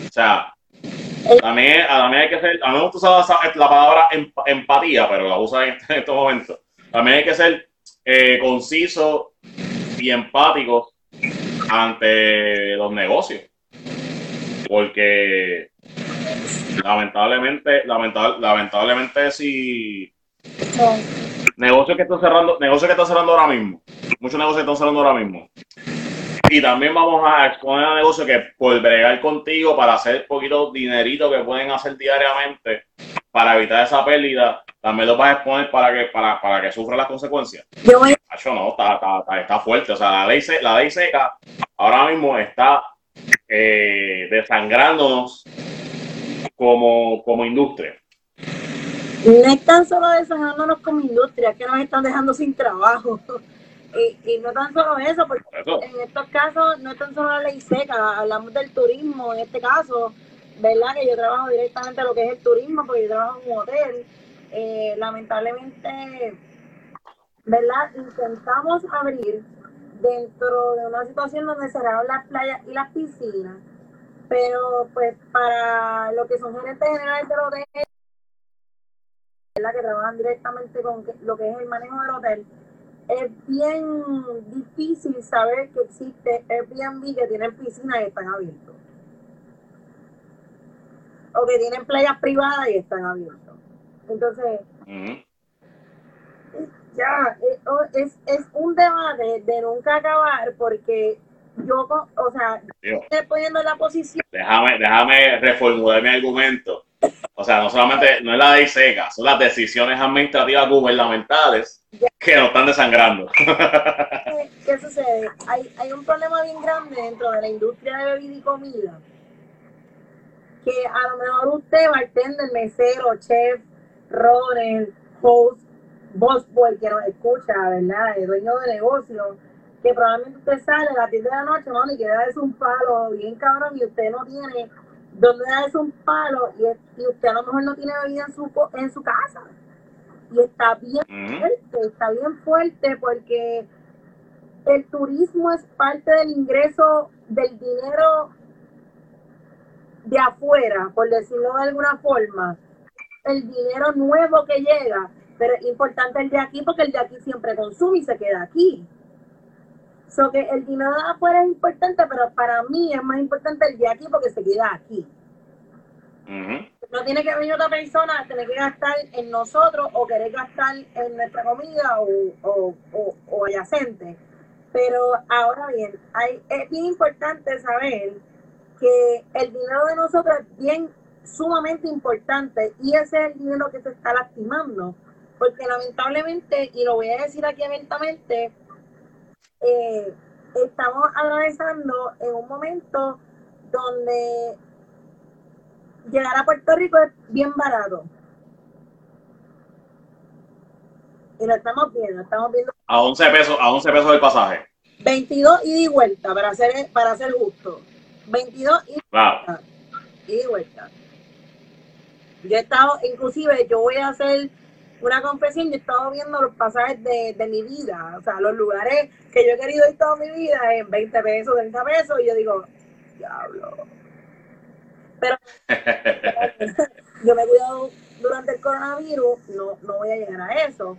O sea, también, también hay que ser, a mí me gusta usar la palabra empatía, pero la usa en, estos momentos. También hay que ser eh, conciso y empático ante los negocios. Porque lamentablemente, lamentable, lamentablemente si negocios que están cerrando, negocios que están cerrando ahora mismo, muchos negocios que están cerrando ahora mismo. Y también vamos a exponer a negocios que por bregar contigo para hacer poquito dinerito que pueden hacer diariamente para evitar esa pérdida, también lo vas a exponer para que, para, para que sufra las consecuencias. Yo voy no, está, está, está, fuerte. O sea, la ley, la ley seca ahora mismo está eh, desangrándonos como, como industria. No es tan solo desangrándonos como industria, que nos están dejando sin trabajo. Y, y, no tan solo eso, porque en estos casos no es tan solo la ley seca, hablamos del turismo, en este caso, ¿verdad? Que yo trabajo directamente lo que es el turismo, porque yo trabajo en un hotel. Eh, lamentablemente, ¿verdad? Intentamos abrir dentro de una situación donde cerraron las playas y las piscinas, pero pues para lo que son gerentes generales del hotel, ¿verdad? que trabajan directamente con lo que es el manejo del hotel, es bien difícil saber que existe Airbnb que tienen piscinas y están abiertos. O que tienen playas privadas y están abiertos. Entonces, ya, eh, oh, es, es un debate de nunca acabar porque yo, o sea, estoy poniendo la posición. Déjame, déjame reformular mi argumento. O sea, no solamente, no es la ley seca, son las decisiones administrativas gubernamentales que nos están desangrando. ¿Qué, sucede? Hay, hay un problema bien grande dentro de la industria de bebida y comida. Que a lo mejor usted, bartender, mesero, chef, runner, host, boss boy que nos escucha, ¿verdad? El dueño de negocio, que probablemente usted sale a las 10 de la noche, ¿no? Y quiere darse un palo bien cabrón y usted no tiene dónde darse un palo y, y, usted a lo mejor no tiene bebida en su, en su casa. Y está bien fuerte, está bien fuerte porque el turismo es parte del ingreso del dinero de afuera, por decirlo de alguna forma. El dinero nuevo que llega pero es importante el de aquí porque el de aquí siempre consume y se queda aquí. So que el dinero de afuera es importante, pero para mí es más importante el de aquí porque se queda aquí. No tiene que venir otra persona a tener que gastar en nosotros o querer gastar en nuestra comida o, o, o, adyacente. Pero ahora bien, hay, es bien importante saber que el dinero de nosotros es bien sumamente importante y ese es el dinero que se está lastimando porque lamentablemente, y lo voy a decir aquí abiertamente, eh, estamos atravesando en un momento donde llegar a Puerto Rico es bien barato. Y lo estamos viendo, estamos viendo. A 11 pesos, a 11 pesos el pasaje. 22 y de vuelta, para ser, para ser justo. 22 y, vuelta, y de vuelta. Yo he estado, inclusive, yo voy a hacer una confesión, yo he estado viendo los pasajes de, de, mi vida, o sea, los lugares que yo he querido ir toda mi vida en 20 pesos, 30 pesos, y yo digo, diablo. Pero yo me he cuidado durante el coronavirus, no, no voy a llegar a eso,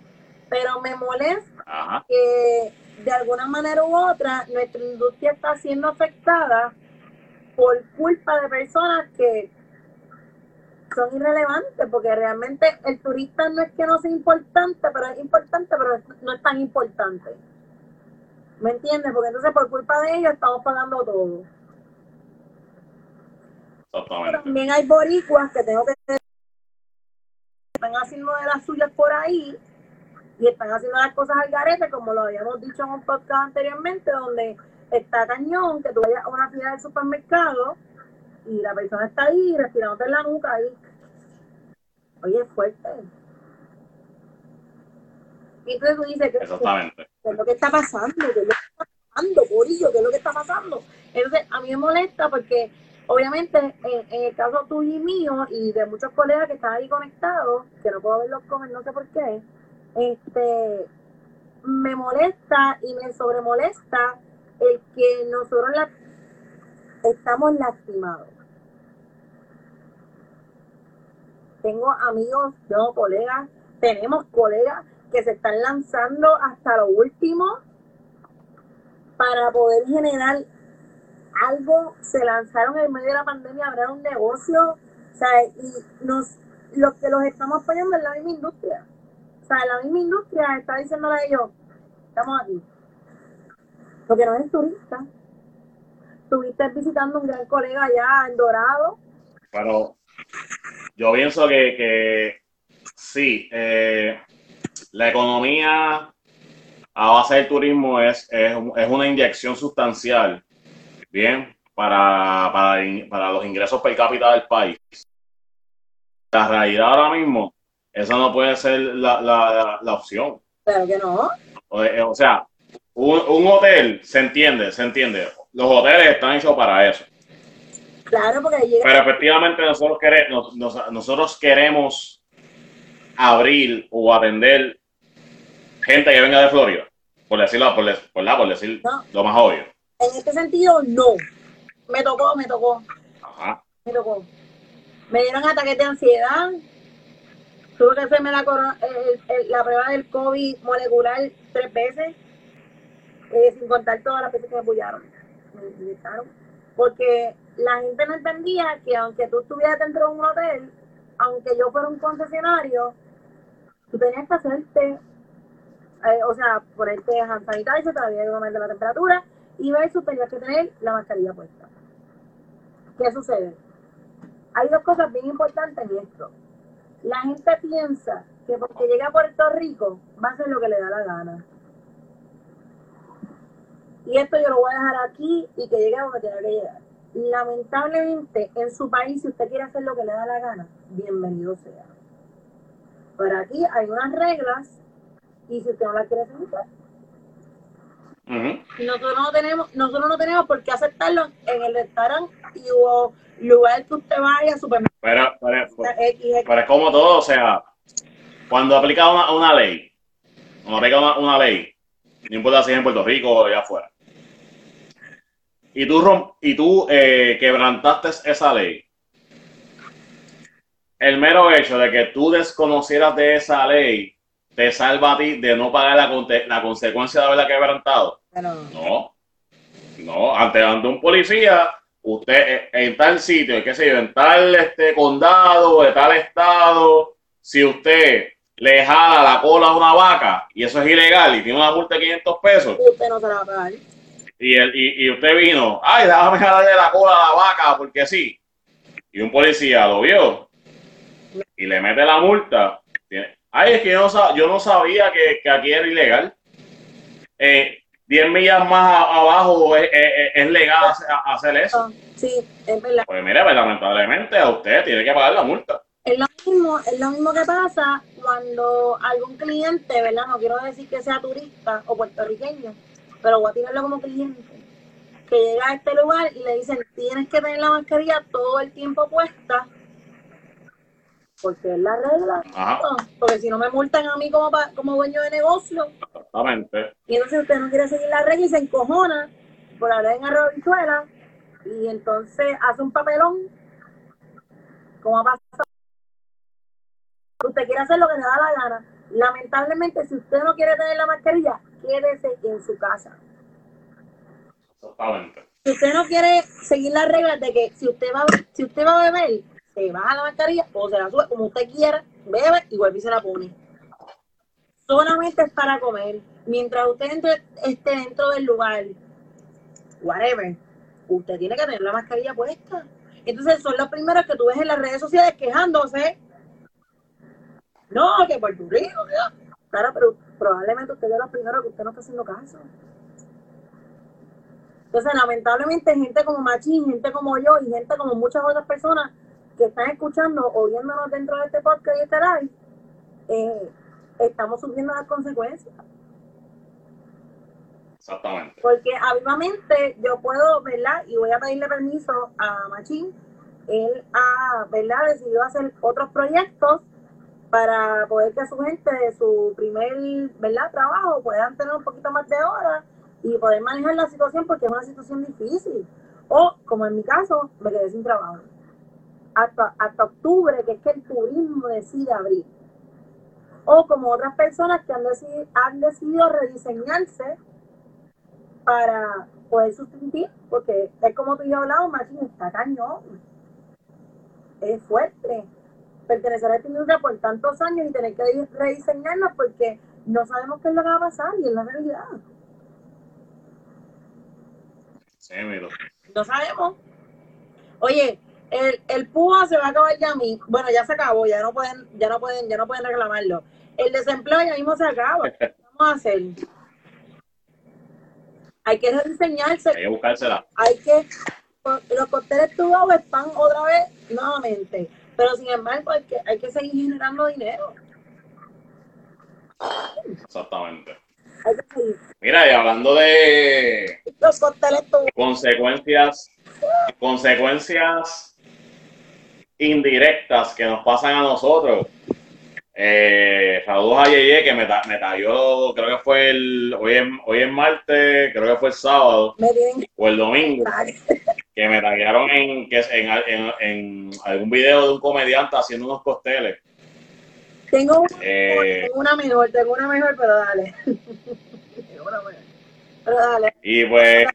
pero me molesta que de alguna manera u otra nuestra industria está siendo afectada por culpa de personas que son irrelevantes porque realmente el turista no es que no sea importante, pero es importante, pero no es tan importante. ¿Me entiendes? Porque entonces por culpa de ellos estamos pagando todo. también hay boricuas que tengo que están haciendo de las suyas por ahí y están haciendo las cosas al garete, como lo habíamos dicho en un podcast anteriormente, donde está cañón que tú vayas a una fila del supermercado y la persona está ahí respirando en la nuca ahí. Oye, es fuerte. Y entonces tú dices, ¿qué, Exactamente. qué es lo que está pasando? ¿Qué es lo que está pasando, Corillo? ¿Qué es lo que está pasando? Entonces, a mí me molesta porque, obviamente, en, en el caso tuyo y mío, y de muchos colegas que están ahí conectados, que no puedo verlos comer, no sé por qué, este, me molesta y me sobremolesta el que nosotros la, estamos lastimados. Tengo amigos, tengo colegas, tenemos colegas que se están lanzando hasta lo último para poder generar algo, se lanzaron en medio de la pandemia a abrir un negocio, o sea, y nos, los que los estamos apoyando es la misma industria. O sea, la misma industria está diciéndole a ellos, estamos aquí. Porque no eres turista. Estuviste visitando un gran colega allá en Dorado. Pero yo pienso que, que sí, eh, la economía a base del turismo es, es, es una inyección sustancial, bien, para, para, para los ingresos per cápita del país. La realidad ahora mismo, esa no puede ser la, la, la opción. Claro que no. O, eh, o sea, un, un hotel, se entiende, se entiende. Los hoteles están hechos para eso. Claro, porque llega. Pero efectivamente nosotros, quere- nos- nos- nosotros queremos abrir o atender gente que venga de Florida, por decirlo, por, por, la- por decir No. lo más obvio. En este sentido, no. Me tocó, me tocó, Ajá. me tocó. Me dieron ataques de ansiedad. Tuve que hacerme la, corona- el- el- la prueba del COVID molecular tres veces, eh, sin contar todas las veces que me apoyaron. Me. Porque la gente no entendía que aunque tú estuvieras dentro de un hotel, aunque yo fuera un concesionario, tú tenías que hacerte, eh, o sea, ponerte hand sanitizer, todavía que medir la temperatura, y versus tenías que tener la mascarilla puesta. ¿Qué sucede? Hay dos cosas bien importantes en esto. La gente piensa que porque llega a Puerto Rico va a hacer lo que le da la gana. Y esto yo lo voy a dejar aquí y que llegue a donde tenga que llegar. Lamentablemente, en su país, si usted quiere hacer lo que le da la gana, bienvenido sea. Pero aquí hay unas reglas y si usted no las quiere Ujú. nosotros no tenemos, nosotros no tenemos por qué aceptarlo en el restaurante y o lugar que usted vaya, supermercado Pero, pero, X. pero es como todo, o sea, cuando aplica una, una ley, cuando aplica una, una ley, no importa si es en Puerto Rico o allá afuera, y tú, rom- y tú eh, quebrantaste esa ley, el mero hecho de que tú desconocieras de esa ley te salva a ti de no pagar la, la consecuencia de haberla quebrantado. Pero, No, no, ante, ante un policía, usted eh, en tal sitio, qué sé yo, en tal este condado, de tal estado, si usted le jala la cola a una vaca y eso es ilegal y tiene una multa de 500 pesos usted no se la va a pagar. Y, el, y, y usted vino, ay, déjame jalarle la cola a la vaca porque sí, y un policía lo vio y le mete la multa, ay, es que yo no, yo no sabía que, que aquí era ilegal. Eh, 10 millas más abajo es, es- es legal hacer- hacer eso. Ah, Sí, es verdad. Pues mire, pues, lamentablemente a usted tiene que pagar la multa. Es lo mismo, es lo mismo que pasa cuando algún cliente, ¿verdad? No quiero decir que sea turista o puertorriqueño, pero voy a tirarlo como cliente, que llega a este lugar y le dicen, tienes que tener la mascarilla todo el tiempo puesta, porque es la regla. Porque si no me multan a mí como, pa- como dueño de negocio, Exactamente. y entonces usted no quiere seguir la regla y se encojona por hablar en arroz habichuela, y entonces hace un papelón, como ha pasado. Usted quiere hacer lo que le da la gana. Lamentablemente, si usted no quiere tener la mascarilla, quédese en su casa. Si usted no quiere seguir las reglas de que si usted va, si usted va a beber, se baja la mascarilla o se la sube como usted quiera, bebe y vuelve y se la pone. Solamente es para comer. Mientras usted entre- esté dentro del lugar, whatever, usted tiene que tener la mascarilla puesta. Entonces son los primeros que tú ves en las redes sociales quejándose. No, que Puerto Rico, Claro, pero probablemente usted es los primeros que usted no está haciendo caso. Entonces, lamentablemente, gente como Machín, gente como yo y gente como muchas otras personas que están escuchando o viéndonos dentro de este podcast y este live, eh, estamos sufriendo las consecuencias. Exactamente. Porque habitualmente yo puedo, ¿verdad? Y voy a pedirle permiso a Machín. Él ha, ¿verdad? Decidido hacer otros proyectos para poder que su gente de su primer, ¿verdad? Trabajo puedan tener un poquito más de horas y poder manejar la situación porque es una situación difícil. O, como en mi caso, me quedé sin trabajo. Hasta, hasta octubre, que es que el turismo decide abrir. O como otras personas que han decidido, han decidido rediseñarse para poder sustituir, porque es como tú y yo hablamos, Machín, está cañón. Es fuerte pertenecer a esta industria por tantos años y tener que rediseñarnos porque no sabemos qué es lo que va a pasar y es la realidad. Sí. No sabemos. Oye, el, el PUA se va a acabar ya mí. Bueno, ya se acabó, ya no pueden, ya no pueden, ya no pueden reclamarlo. El desempleo ya mismo se acaba. ¿Qué vamos a hacer? Hay que rediseñarse. Hay que buscársela. Hay que los cócteles tubados están otra vez nuevamente. Pero sin embargo, hay que, hay que seguir generando dinero. Exactamente. Mira, y hablando de Los consecuencias, consecuencias indirectas que nos pasan a nosotros. Eh, saludos a Yeye que me, me talló, creo que fue el, hoy es, hoy es martes, creo que fue el sábado o el domingo, que me tallaron en, que en, en, en algún video de un comediante haciendo unos costeles. Tengo una, Eh, tengo una mejor, tengo una mejor, pero dale. Pero dale. y pues,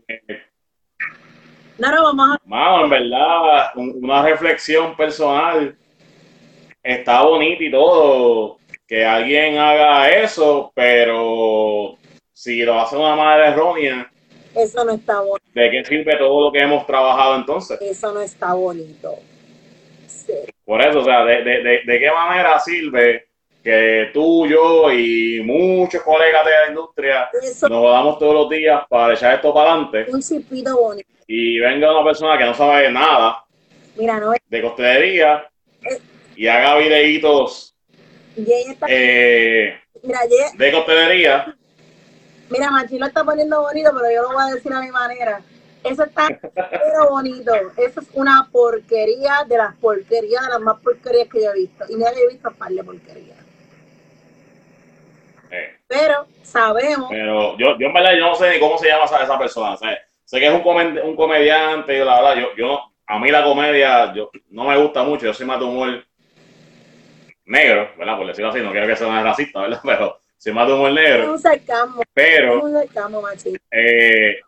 No, no, vamos a. mano, en verdad, un- una reflexión personal. Está bonito y todo que alguien haga eso, pero si lo hace una madre errónea, Eso no está bonito. ¿de qué sirve todo lo que hemos trabajado entonces? Eso no está bonito. Sí. Por eso, o sea, ¿de, de, de, de qué manera sirve que tú, yo y muchos colegas de la industria Eso nos damos todos los días para echar esto para adelante un chipito bonito. y venga una persona que no sabe nada Mira, no de costelería y haga videitos eh, Mira, de costelería? Mira, Machi lo está poniendo bonito, pero yo lo voy a decir a mi manera. Eso está pero bonito. Eso es una porquería de las porquerías, de las más porquerías que yo he visto. Y yo he visto un par de porquerías. Eh, Pero sabemos, pero yo, yo en verdad yo no sé ni cómo se llama esa, esa persona. o sea, sé que es un, comen- un comediante y la verdad, yo, yo no- a mí la comedia yo, no me gusta mucho. Yo soy más de humor negro, ¿verdad? Por decirlo así, no quiero que sea racista, ¿verdad? Pero de humor es negro. un sarcasmo. Pero un sarcasmo, eh,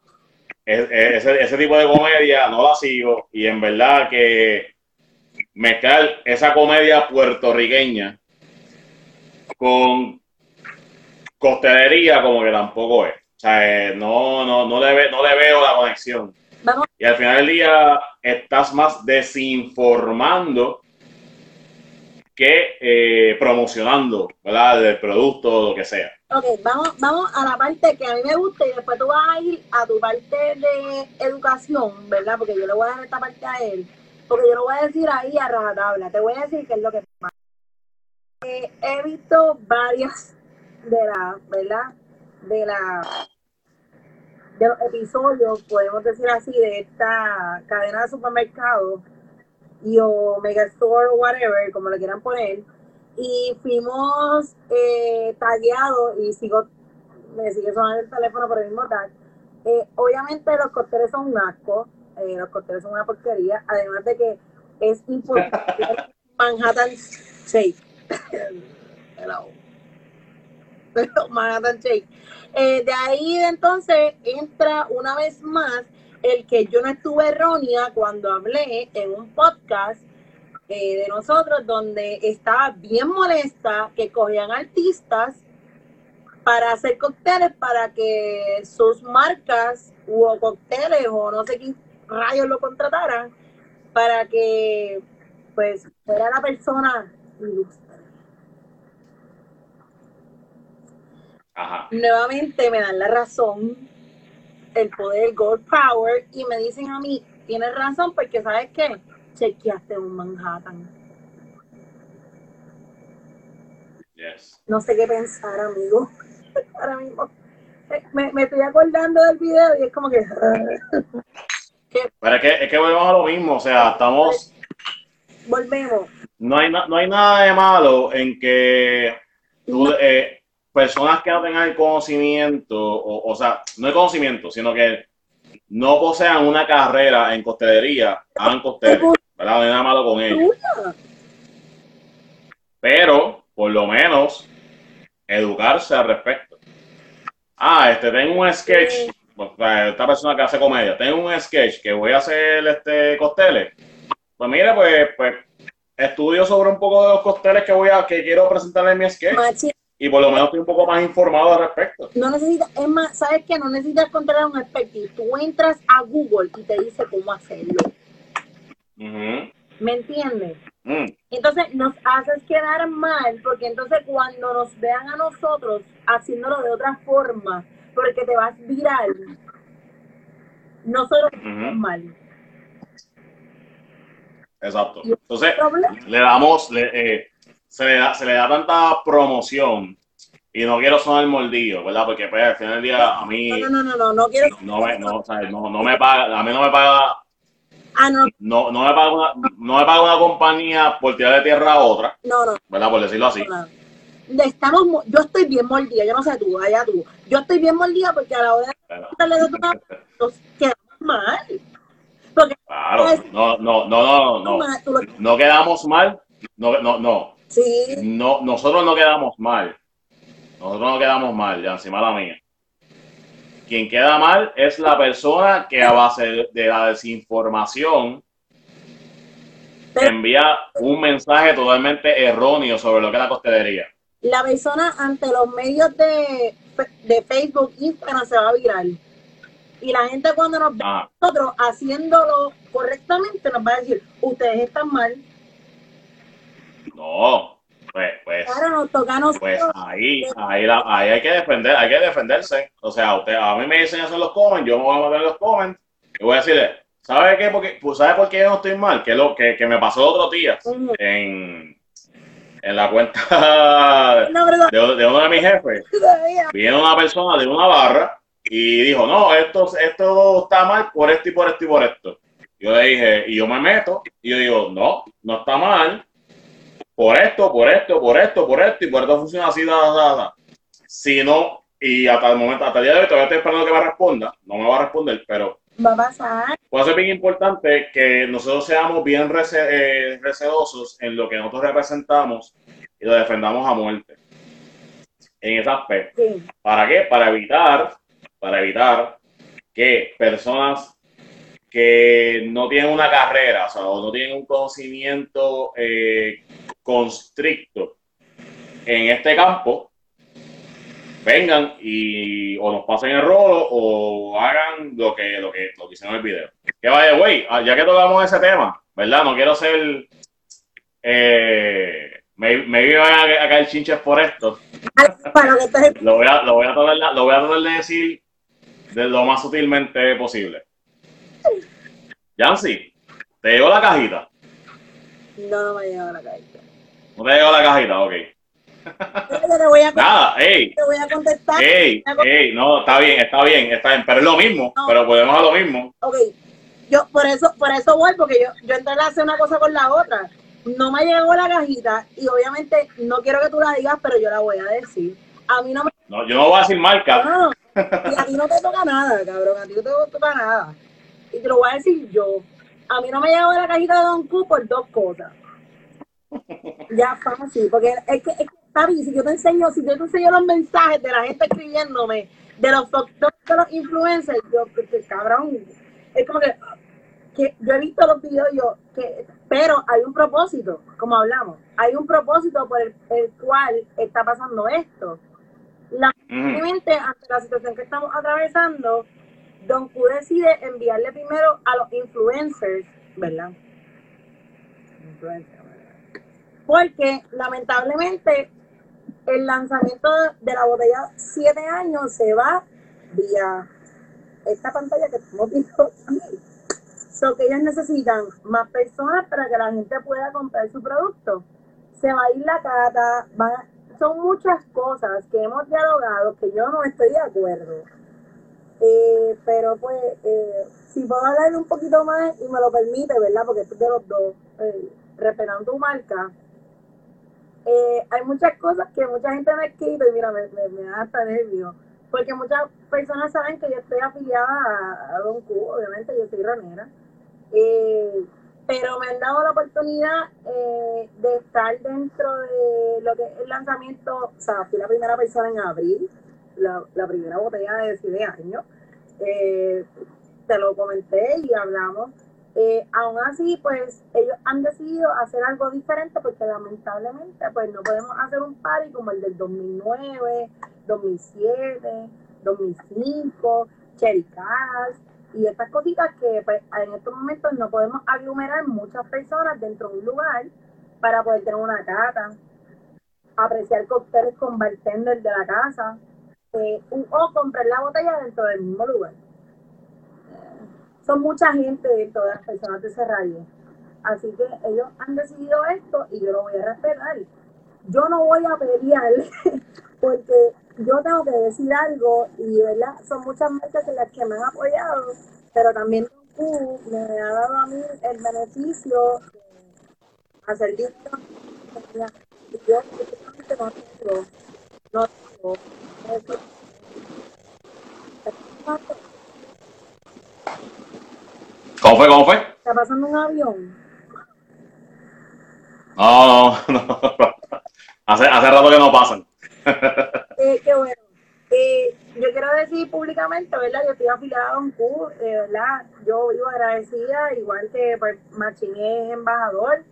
es- es- ese, ese tipo de comedia no la sigo y en verdad que mezclar esa comedia puertorriqueña con costelería como que tampoco es. O sea, eh, no, no, no, le, ve- no le veo la conexión. Vamos, Y al final del día estás más desinformando que eh, promocionando, ¿verdad? Del producto o lo que sea. ok, vamos, vamos a la parte que a mí me gusta y después tú vas a ir a tu parte de educación, ¿verdad? Porque yo le voy a dar esta parte a él. Porque yo lo voy a decir ahí a rajatabla. Te voy a decir qué es lo que pasa. Eh, he visto varias de la, ¿verdad? De la de los episodios, podemos decir así, de esta cadena de supermercados y o Megastore o whatever, como le quieran poner. Y fuimos eh, tagueados y sigo, me sigue sonando el teléfono por el mismo tag. Eh, obviamente los cócteles son un asco, eh, los cócteles son una porquería, además de que es importante Manhattan Shake. Hello. Manhattan Shake. Eh, de ahí de entonces entra una vez más el que yo no estuve errónea cuando hablé en un podcast eh, de nosotros donde estaba bien molesta que cogían artistas para hacer cócteles para que sus marcas o cócteles o no sé quién rayos lo contrataran para que pues fuera la persona ilustre. Ajá. nuevamente me dan la razón, el poder Gold Power, y me dicen a mí, tienes razón, porque sabes qué, chequeaste un Manhattan. Yes. No sé qué pensar, amigo. Ahora mismo. Eh, Me, me estoy acordando del video y es como que. Pero es que, es que volvemos a lo mismo, o sea, estamos, Volvemos. no hay, no hay nada de malo en que tú, eh, personas que no tengan el conocimiento, o, o sea, no el conocimiento, sino que no posean una carrera en costelería, hagan costel, ¿verdad? No hay nada malo con ello. Tuya. pero por lo menos educarse al respecto. Ah, este, tengo un sketch, esta persona que hace comedia, tengo un sketch que voy a hacer este costeles. Pues mire, pues, pues estudio sobre un poco de los costeles que voy a, que quiero presentar en mi sketch y por lo menos estoy un poco más informado al respecto. no necesitas, es más, ¿sabes qué? No necesitas contratar a un experto. Tú entras a Google y te dice cómo hacerlo. ¿Me entiendes? Mm, Entonces nos haces quedar mal, porque entonces cuando nos vean a nosotros haciéndolo de otra forma, porque te vas viral, nosotros estamos Ujú. mal. exacto. Entonces, le damos, le, eh, se, le da, se le da tanta promoción y no quiero sonar mordido, ¿verdad? Porque pues, al final del día a mí... No, no, no, no, no quiero. no me, no, o sea, no, no me paga, a mí no me paga, Ah, no, no, no me paga una, no me paga una compañía por tirarle tierra a otra, no, no. ¿verdad? Por decirlo así. no. Estamos, mo- yo estoy bien mordida, yo no sé tú, allá tú. Yo estoy bien mordida porque a la hora de darle de tu nos quedamos mal. Porque claro, no, no, no, no, no, no quedamos mal, no, no, no, sí, no, nosotros no quedamos mal, nosotros no quedamos mal, ya encima la mía. Quien queda mal es la persona que a base de la desinformación envía un mensaje totalmente erróneo sobre lo que es la costelería. la persona ante los medios de, de Facebook, Instagram se va a viral. Y la gente cuando nos ve Ah, nosotros haciéndolo correctamente nos va a decir, ustedes están mal. No, pues, pues, Ahora nos toca a nosotros. pues ahí, ahí, la- ahí hay que defender, hay que defenderse. O sea, usted, a mí me dicen eso en los comments, yo me voy a meter en los comments y voy a decirle, ¿sabe qué? Porque, pues, ¿sabe por qué yo no estoy mal? Que lo que, que me pasó el otro día en, en la cuenta de, de uno de mis jefes. Viene una persona de una barra y dijo, no, esto, esto está mal por esto y por esto y por esto. Yo le dije, y yo me meto, y yo digo, no, no está mal, por esto, por esto, por esto, por esto, y por esto funciona así, da, da, da. Si no, y hasta el momento, hasta el día de hoy, todavía estoy esperando que me responda, no me va a responder, pero Va a pasar. puede ser bien importante que nosotros seamos bien rece- eh, recelosos en lo que nosotros representamos y lo defendamos a muerte. En ese aspecto. Sí. ¿Para qué? Para evitar, para evitar que personas que no tienen una carrera, o sea, o no tienen un conocimiento eh, constricto en este campo, vengan y o nos pasen el rolo o hagan lo que, lo que, lo que hicieron en el video. Que vaya, güey, ah, ya que tocamos ese tema, ¿verdad? No quiero ser... Eh, me, me iban a, a caer chinches por esto. Lo voy a, lo voy a tratar, de- lo voy a tratar de decir de lo más sutilmente posible. Yancy, ¿te llegó la cajita? No, no me llegado la carta. ¿No te llegó la cajita? Ok. Yo te voy a, Nada, ey, te voy a contestar. ey, ey, no, está bien, está bien, está bien, pero es lo mismo, No. pero podemos a lo mismo. Ok, yo por eso, por eso voy, porque yo, yo entrelacé una cosa con la otra. No me llegó la cajita y obviamente no quiero que tú la digas, pero yo la voy a decir. A mí no me No, yo no voy a decir marca. no, y a ti no te toca nada, cabrón, a ti no te toca nada. Y te lo voy a decir yo. A mí no me llegó la cajita de Don Q por dos cosas. Ya fácil, porque es que, es que papi, si yo te enseño, si yo te enseño los mensajes de la gente escribiéndome, de los doctores, de los influencers, yo, que, cabrón, es como que, que yo he visto los videos, yo, que, pero hay un propósito, como hablamos, hay un propósito por el, el cual está pasando esto. Lamentablemente, ante la situación que estamos atravesando, Don Q decide enviarle primero a los influencers, ¿verdad? Influencers. Porque lamentablemente el lanzamiento de la botella 7 años se va vía esta pantalla que estamos viendo aquí. So que ellos necesitan más personas para que la gente pueda comprar su producto. Se va a ir la cata, van son muchas cosas que hemos dialogado que yo no estoy de acuerdo. Eh, pero pues, eh, si puedo hablar un poquito más y me lo permite, ¿verdad? Porque esto es de los dos, eh, respetando tu marca. Eh, hay muchas cosas que mucha gente me ha escrito y mira, me, me, da hasta nervio. Porque muchas personas saben que yo estoy afiliada a, Don Q, obviamente yo soy ranera. Eh, pero me han dado la oportunidad eh, de estar dentro de lo que es el lanzamiento, o sea, fui la primera persona en abril, la, la primera botella de 7 años. Eh, te lo comenté y hablamos. Eh, aún así, pues ellos han decidido hacer algo diferente porque lamentablemente pues no podemos hacer un party como el del 2009, 2007, 2005, Cherry Cash y estas cositas que pues, en estos momentos no podemos aglomerar muchas personas dentro de un lugar para poder tener una cata, apreciar cócteles con bartender de la casa eh, o comprar la botella dentro del mismo lugar son mucha gente de todas las personas de ese radio. Así que ellos han decidido esto y yo lo voy a respetar. Yo no voy a pelear porque yo tengo que decir algo y verdad son muchas marcas las que me han apoyado, pero también tú me ha dado a mí el beneficio de hacer disco. Yo no tengo, no tengo, ¿Cómo fue? ¿Cómo fue? ¿Está pasando un avión? No, no, no. Hace, hace rato que no pasan. Eh, qué bueno. Eh, yo quiero decir públicamente, ¿verdad? Yo estoy afiliada a un Q, eh, ¿verdad? Yo vivo agradecida, igual que pues, Machín es embajador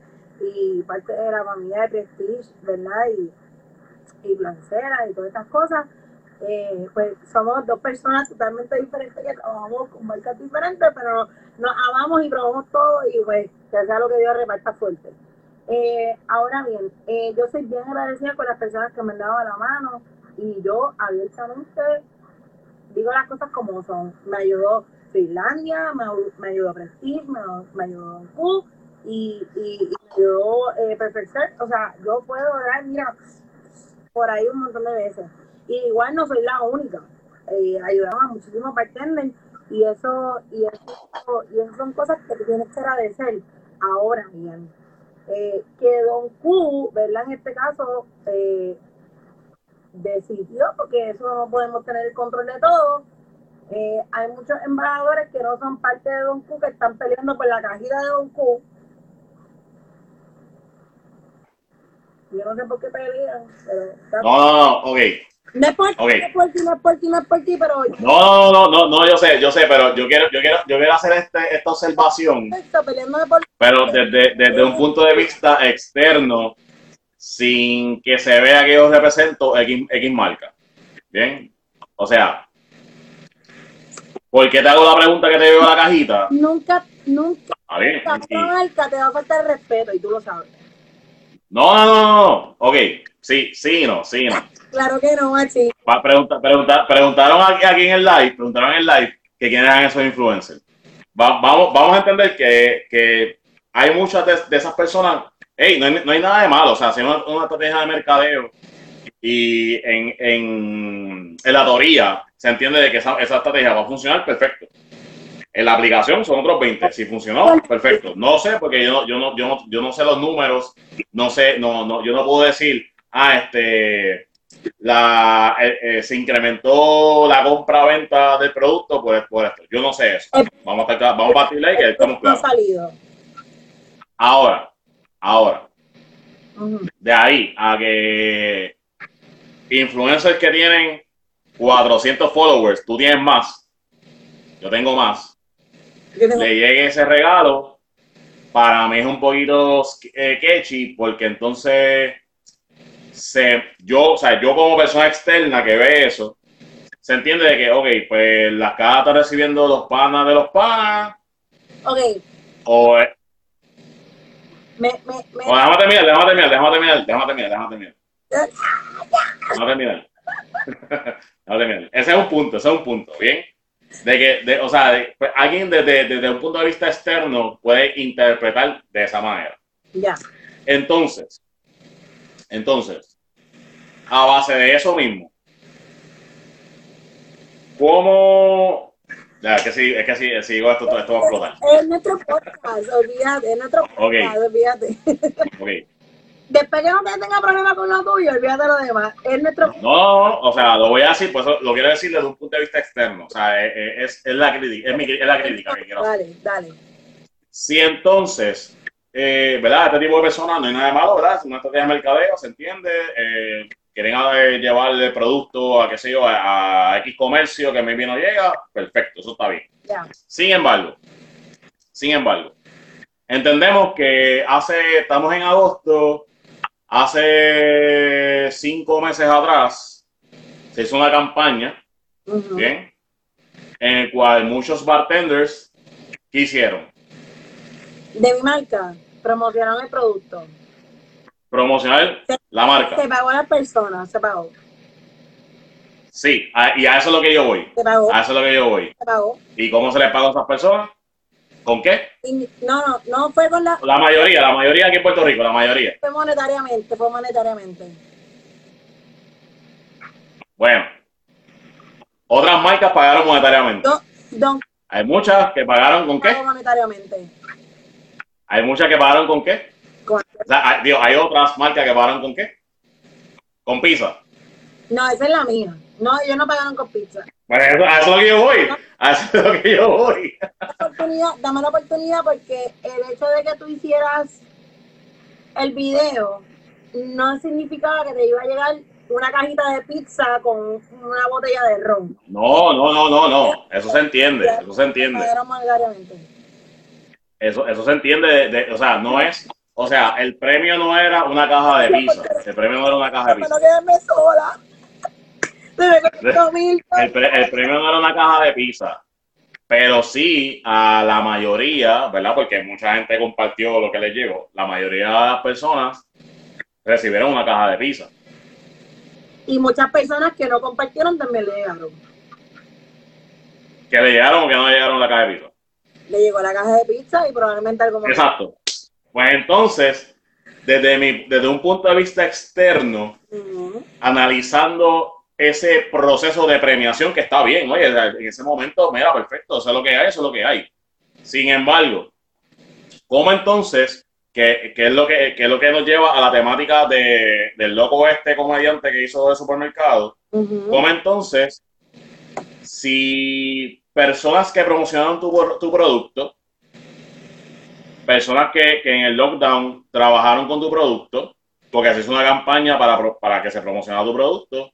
y parte de la familia de Prestige, ¿verdad? Y, y Blancera y todas estas cosas. Eh, pues somos dos personas totalmente diferentes que trabajamos con marcas diferentes, pero nos amamos y probamos todo y pues que sea lo que Dios reparta fuerte. Eh, ahora bien, eh, yo soy bien agradecida con las personas que me han dado la mano y yo abiertamente digo las cosas como son. Me ayudó Finlandia, me, ayudó Prestige, me, ayudó Q y, y, y me ayudó eh, Perfect O sea, yo puedo dar, mira, por ahí un montón de veces. Y igual no soy la única. Eh, ayudaron a muchísimos bartenders y eso, y eso, y eso son cosas que tú tienes que agradecer. Ahora bien, eh, que Don Q, ¿verdad? En este caso, eh, decidió, porque eso no podemos tener el control de todo. Eh, hay muchos embajadores que no son parte de Don Q que están peleando por la cajita de Don Q. Yo no sé por qué pelean, pero No, no, no, ok. No es por, Ok. no es por ti, no es por ti, no es por ti, pero No, no, no, no, no, yo sé, yo sé, pero yo quiero, yo quiero, yo quiero hacer este, esta observación, pero desde, desde un punto de vista externo, sin que se vea que yo represento X, X marca. Bien, o sea, ¿por qué te hago la pregunta que te veo en la cajita? nunca, nunca, A ver, y- marca te va a faltar el respeto y tú lo sabes. no, no, no, no, ok, sí, sí, no, sí, no. Claro que no, machi. Pa- pregunta- pregunta- preguntaron aquí, aquí en el live, preguntaron en el live que quiénes eran esos influencers. Va- vamos, vamos a entender que, que hay muchas de, de esas personas, hey, no hay, no hay nada de malo, o sea, si una, una estrategia de mercadeo y en, en, en la teoría se entiende de que esa, esa estrategia va a funcionar, perfecto. En la aplicación son otros 20. Si funcionó, perfecto. No sé, porque yo, no- yo, no, yo, no, yo no sé los números, no sé, no, no, yo no puedo decir, ah, este, la, eh, eh, se incrementó la compra-venta del producto por, por esto. Yo no sé eso. Vamos a, estar- vamos a partir de ahí que estamos claros. salido. Ahora, ahora, de ahí a que influencers que tienen 400 followers, tú tienes más, yo tengo más, le llegue ese regalo, para mí es un poquito eh, catchy, porque entonces se, yo, o sea, yo como persona externa que ve eso, se entiende de que, ok, pues las cajas están recibiendo los panas de los panas, Ok, o, eh, me, me, me, o déjame terminar, déjame terminar, déjame terminar, déjame terminar, déjame terminar. Déjame terminar. Déjame terminar. Ese es un punto, ese es un punto, ¿bien? De que, de, o sea, de- pues, alguien desde, desde un punto de vista externo puede interpretar de esa manera. ya. Entonces, entonces, a base de eso mismo, ¿cómo... Ya, es que si, es que si, si digo esto, esto va a explotar. Es nuestro podcast, olvídate, es nuestro podcast, olvídate. Ok. Después que no te tenga problema con lo tuyo, olvídate lo demás. Es nuestro No, o sea, lo voy a decir, pues lo quiero decir desde un punto de vista externo. O sea, es, es, es la crítica, es, mi, es la crítica que quiero hacer. Dale, dale. Si entonces, eh, ¿verdad? Este tipo de personas no hay nada de malo, ¿verdad? Es una estrategia de mercadeo, se entiende. Eh, quieren eh, llevar el producto a, qué sé yo, a, a X comercio que maybe no llega, perfecto, eso está bien. Sin embargo, sin embargo, entendemos que hace, estamos en agosto, hace cinco meses atrás, se hizo una campaña. ¿bien? En el cual muchos bartenders, ¿qué hicieron? De mi marca, promocionaron el producto. Promocionar la marca. Se pagó a las personas, se pagó. Sí, a- y a eso es lo que yo voy. Se pagó, A eso es lo que yo voy. se pagó. ¿Y cómo se les paga a esas personas? ¿Con qué? No, no, no fue con la, La mayoría, la mayoría aquí en Puerto Rico, la mayoría. fue monetariamente, fue monetariamente. Bueno, otras marcas pagaron monetariamente. Don, don Hay muchas que pagaron con qué? pagó monetariamente. Hay muchas que pagaron con qué? Con- O sea, hay, digo, hay otras marcas que pagaron con qué? Con pizza. no, esa es la mía. No, ellos no pagaron con pizza. Bueno, eso- a eso es lo que yo voy. A eso es lo que yo voy. oportunidad, dame la oportunidad porque el hecho de que tú hicieras el video no significaba que te iba a llegar una cajita de pizza con una botella de ron. No, no, no, no, no. Eso se entiende. Eso se entiende. Eso, eso se entiende. de- de- o sea, no es. O sea, el premio no era una caja de pizza. El premio no era una caja de pizza. sola. Pre- el premio no era una caja de pizza. Pero sí a la mayoría, ¿verdad? Porque mucha gente compartió lo que les llegó. La mayoría de las personas recibieron una caja de pizza. Y muchas personas que no compartieron también le llegaron. Que le llegaron o que no le llegaron la caja de pizza. Le llegó la caja de pizza y probablemente algo más. Exacto. Pues entonces, desde, mi, desde un punto de vista externo, analizando ese proceso de premiación que está bien, oye, en ese momento, mira, perfecto, eso es lo que hay, eso es lo que hay. Sin embargo, ¿cómo entonces, qué, qué es, lo que, qué es lo que nos lleva a la temática de, del loco este comediante que hizo de supermercado? ¿Cómo entonces, si personas que promocionaron tu, tu producto, personas que, que en el lockdown trabajaron con tu producto, porque hizo una campaña para, para que se promocionara tu producto,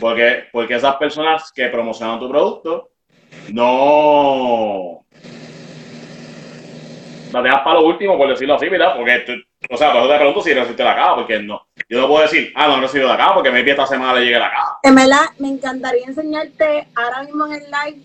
porque, porque esas personas que promocionaron tu producto no la dejas para lo último, por decirlo así, ¿verdad? Porque, tú- o sea, por eso te pregunto si recibiste la caja, porque no, yo no puedo decir, ah, no he recibido la caja, porque maybe esta semana le llegue la caja. En verdad, me encantaría enseñarte ahora mismo en el live.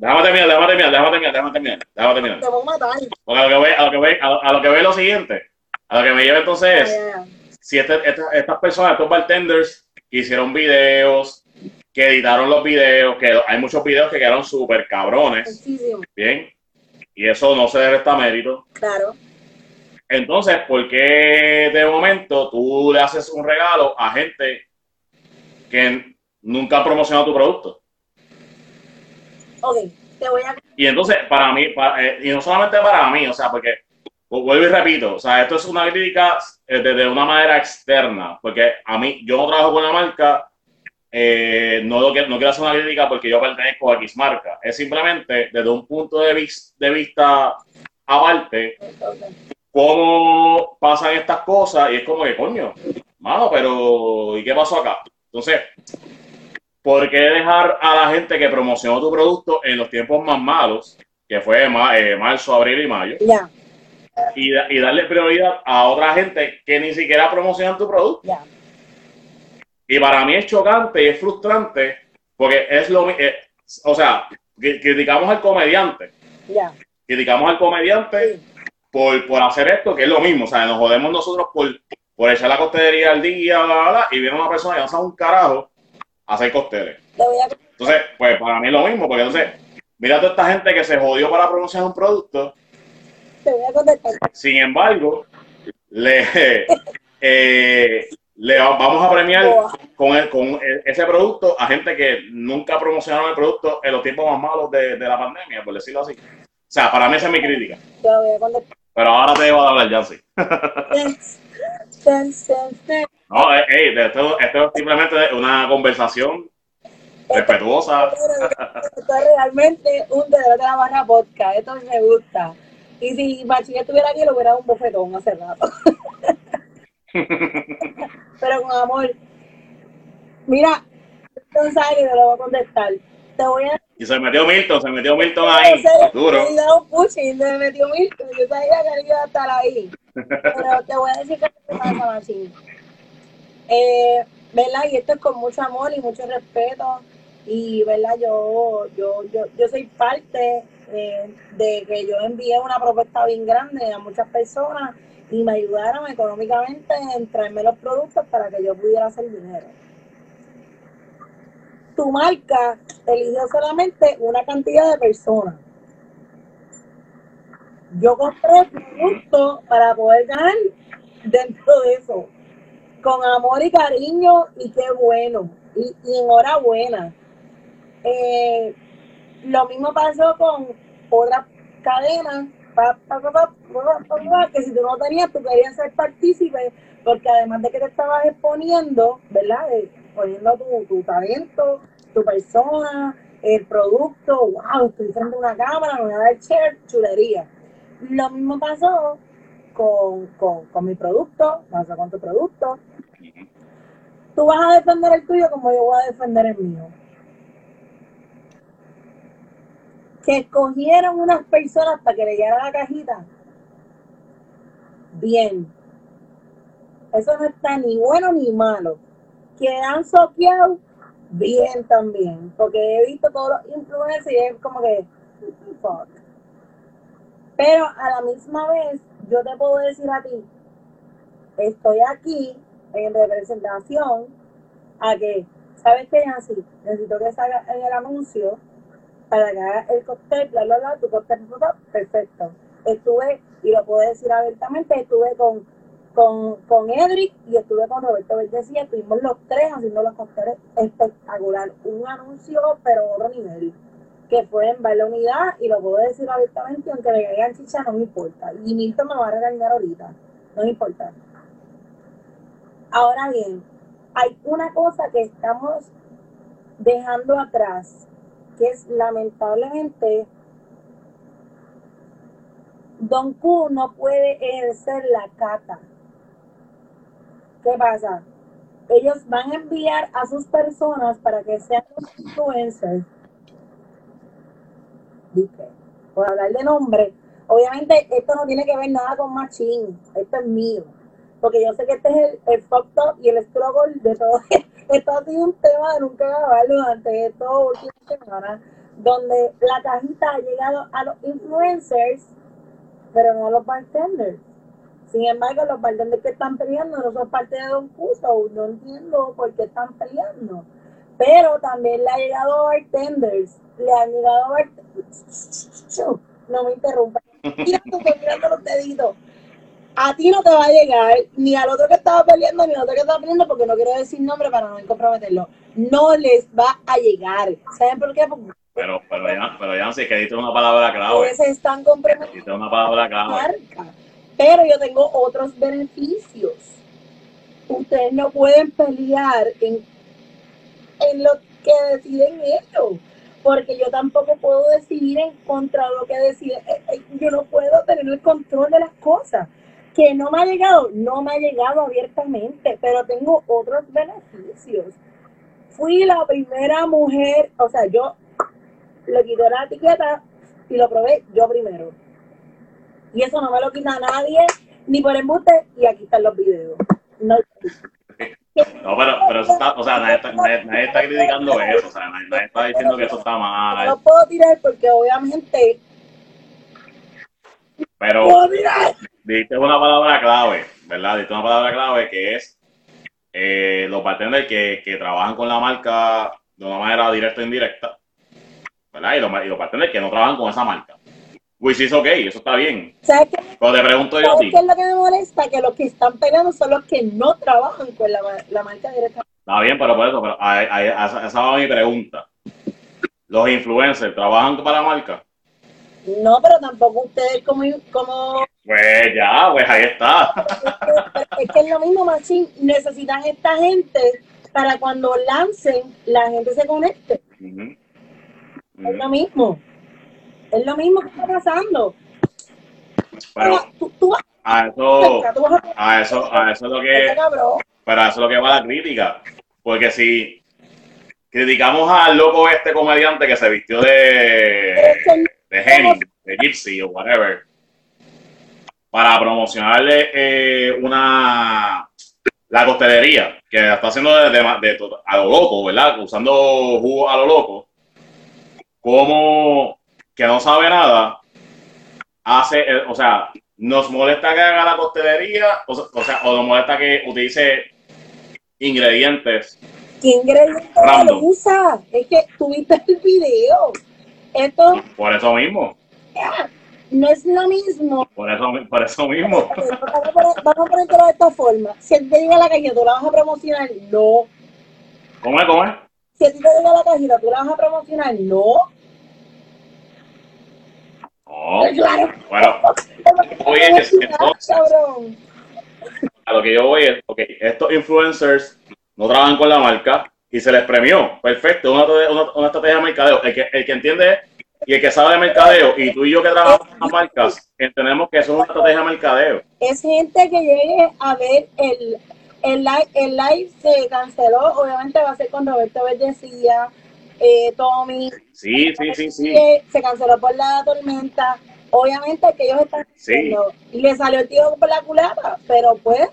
Déjame terminar, déjame terminar, déjame terminar, déjame terminar, déjame terminar. Te voy a matar. Porque a lo que voy, a lo que voy, a lo, que voy lo siguiente. A lo que me lleva entonces es, si este- esta- estas personas, estos bartenders, que hicieron videos, que editaron los videos, que hay muchos videos que quedaron súper cabrones, Muchísimo. ¿bien? Y eso no se debe estar mérito. Claro. Entonces, ¿por qué de momento tú le haces un regalo a gente que nunca ha promocionado tu producto? Ok, te voy a. Y entonces, para mí, pa- eh, y no solamente para mí, o sea, porque vu- vuelvo y repito, o sea, esto es una crítica eh, desde una manera externa, porque a mí, yo no trabajo con la marca, eh, no, lo que- no quiero hacer una crítica porque yo pertenezco a X marca, es simplemente desde un punto de, vis- de vista aparte, cómo pasan estas cosas y es como que, coño, mano, pero ¿y qué pasó acá? Entonces, ¿por qué dejar a la gente que promocionó tu producto en los tiempos más malos, que fue eh, marzo, abril y mayo, Ya, y, da- y darle prioridad a otra gente que ni siquiera promocionan tu producto? ya. Y para mí es chocante y es frustrante porque es lo eh, o sea, cri- criticamos al comediante, Ya. criticamos al comediante Sí. por, por hacer esto, que es lo mismo, o sea, nos jodemos nosotros por, por echar la costelería al día, bla, bla, bla, y viene una persona que no sabe un carajo hacer costeles. Te voy a. Entonces, pues para mí es lo mismo, porque entonces, mira toda esta gente que se jodió para promocionar un producto, Te voy a contestar. sin embargo, le, eh, le vamos a premiar con, el- con ese producto a gente que nunca promocionaron el producto en los tiempos más malos de, de la pandemia, por decirlo así. O sea, para mí esa es mi crítica. Te voy a contestar. Pero ahora te debo de hablar, ten, ten. No, eh, ey, de esto, esto es simplemente una conversación respetuosa. Esto es realmente un dedo de la barra podcast. Esto me gusta. Y si Machín estuviera aquí, le hubiera dado un bofetón hace rato. Pero con amor. Mira, González, te lo voy a contestar. Te voy a Y se metió Milton, se metió Milton ahí, duro. Le dado un pushing, me metió Milton. Yo sabía que él iba a estar ahí. Pero te voy a decir qué te pasa, Machín. Eh, ¿Verdad? Y esto es con mucho amor y mucho respeto. Y, ¿verdad? Yo, yo, yo, yo soy parte eh, de que yo envié una propuesta bien grande a muchas personas y me ayudaron económicamente en traerme los productos para que yo pudiera hacer dinero. Tu marca eligió solamente una cantidad de personas. Yo compré productos para poder ganar dentro de eso, con amor y cariño, y qué bueno, y, y enhorabuena. Eh, lo mismo pasó con otras cadenas, que si tú no tenías, tú querías ser partícipe, porque además de que te estabas exponiendo, ¿verdad? Eh, poniendo tu, tu talento, tu persona, el producto, wow, estoy frente a una cámara, me voy a dar share, chulería. Lo mismo pasó con, con, mi producto, pasó con tu producto. Tú vas a defender el tuyo como yo voy a defender el mío. Que escogieron unas personas para que le llegara la cajita. Bien. Eso no está ni bueno ni malo. Que han soqueado, bien también. Porque he visto todos los influencers y es como que, fuck. Pero a la misma vez, yo te puedo decir a ti, estoy aquí en representación a que, ¿sabes qué, Nancy? Necesito que salga en el anuncio para que haga el cóctel, bla, bla, bla, tu cóctel, bla, bla, perfecto. Estuve, y lo puedo decir abiertamente, estuve con, con, con Edric y estuve con Roberto Verdecía, estuvimos los tres haciendo los cócteles espectacular. Un anuncio, pero otro nivel que fue en Baile Unidad y lo puedo decir abiertamente, aunque le caigan chicha, no me importa. Y Milton me va a regañar ahorita, no me importa. Ahora bien, hay una cosa que estamos dejando atrás, que es lamentablemente, Don Q no puede ejercer la cata. ¿Qué pasa? Ellos van a enviar a sus personas para que sean los influencers Por hablar de nombre, obviamente esto no tiene que ver nada con Machín, esto es mío, porque yo sé que este es el, el fucked up y el struggle de todo. Esto ha sido un tema de nunca acabarlo durante estas últimas semanas, donde la cajita ha llegado a los influencers, pero no a los bartenders. Sin embargo, los bartenders que están peleando no son parte de Don Cuso, no entiendo por qué están peleando. Pero también le ha llegado a bartenders, le han llegado a bartenders. No me interrumpas. Mira, tú mirando los deditos. A ti no te va a llegar, ni al otro que estaba peleando, ni al otro que estaba peleando, porque no quiero decir nombre para no comprometerlo. No les va a llegar. ¿Saben por qué? Porque Pero, pero, ya, pero Yancy, que diste una palabra clave. se están comprometiendo Diste una palabra clave. marca. Pero yo tengo otros beneficios. Ustedes no pueden pelear en, en lo que deciden ellos. Porque yo tampoco puedo decidir en contra de lo que deciden. Eh, eh, Yo no puedo tener el control de las cosas. Que no me ha llegado, no me ha llegado abiertamente, pero tengo otros beneficios. Fui la primera mujer, o sea, yo le quité la etiqueta y lo probé yo primero. Y eso no me lo quita nadie, ni por embuste, y aquí están los videos. No, No, pero, pero eso está, o sea, nadie está, nadie, nadie está criticando eso, o sea, nadie, nadie está diciendo que eso está no mal, lo puedo tirar porque obviamente pero puedo tirar. diste una palabra clave, ¿verdad? Diste una palabra clave que es eh, los bartenders que, que trabajan con la marca de una manera directa o indirecta, ¿verdad? Y los, y los bartenders que no trabajan con esa marca. Which is ok, eso está bien. ¿Sabes qué, Pero te pregunto yo a ¿sabes ti, qué es lo que me molesta? Que los que están peleando son los que no trabajan con la, la marca directamente. está bien, pero por eso, pero a, a- a- esa esa va mi pregunta. Los influencers trabajan para la marca. No, pero tampoco ustedes como, como Pues ya, pues ahí está. es que es lo mismo, Machín. Necesitan esta gente para cuando lancen, la gente se conecte. Ujú. Es lo mismo. Es lo mismo que está pasando. Pero tú, tú vas a eso, tú vas a a eso, a eso es lo que, este pero a eso es lo que va la crítica. Porque si criticamos al loco este comediante que se vistió de, Es que de Henny, de Gypsy o whatever, para promocionarle eh, una la costelería que está haciendo de, de- de a lo loco, ¿verdad? Usando jugo a lo loco, como que no sabe nada, hace, eh, o sea, nos molesta que haga la costelería, o, sea- o sea, o nos molesta que utilice ingredientes. ¿Qué ingrediente Random. usa? Es que tuviste el video. Esto Por eso mismo, no es lo mismo. por eso, por eso mismo. Vamos a poner- vamos a ponértelo de esta forma. Si ti te llega la cajita, ¿tú la vas a promocionar? No. ¿Cómo es? ¿Cómo es? Si a ti te llega la cajita, ¿tú la vas a promocionar? No. No. Claro. Bueno, Oye, entonces- a lo que yo voy es, ok, estos influencers no trabajan con la marca y se les premió. Perfecto, una, una, una estrategia de mercadeo. El que, el que entiende y el que sabe de mercadeo, y tú y yo que trabajamos en las marcas, entendemos que eso es una estrategia de mercadeo. Es gente que llegue a ver el, el, live, el live se canceló. Obviamente va a ser con Roberto Verdecía, eh, Tommy. Sí, sí, sí, sí. que se canceló por la tormenta. Obviamente que ellos están Sí. y le salió el tío por la culata, pero pues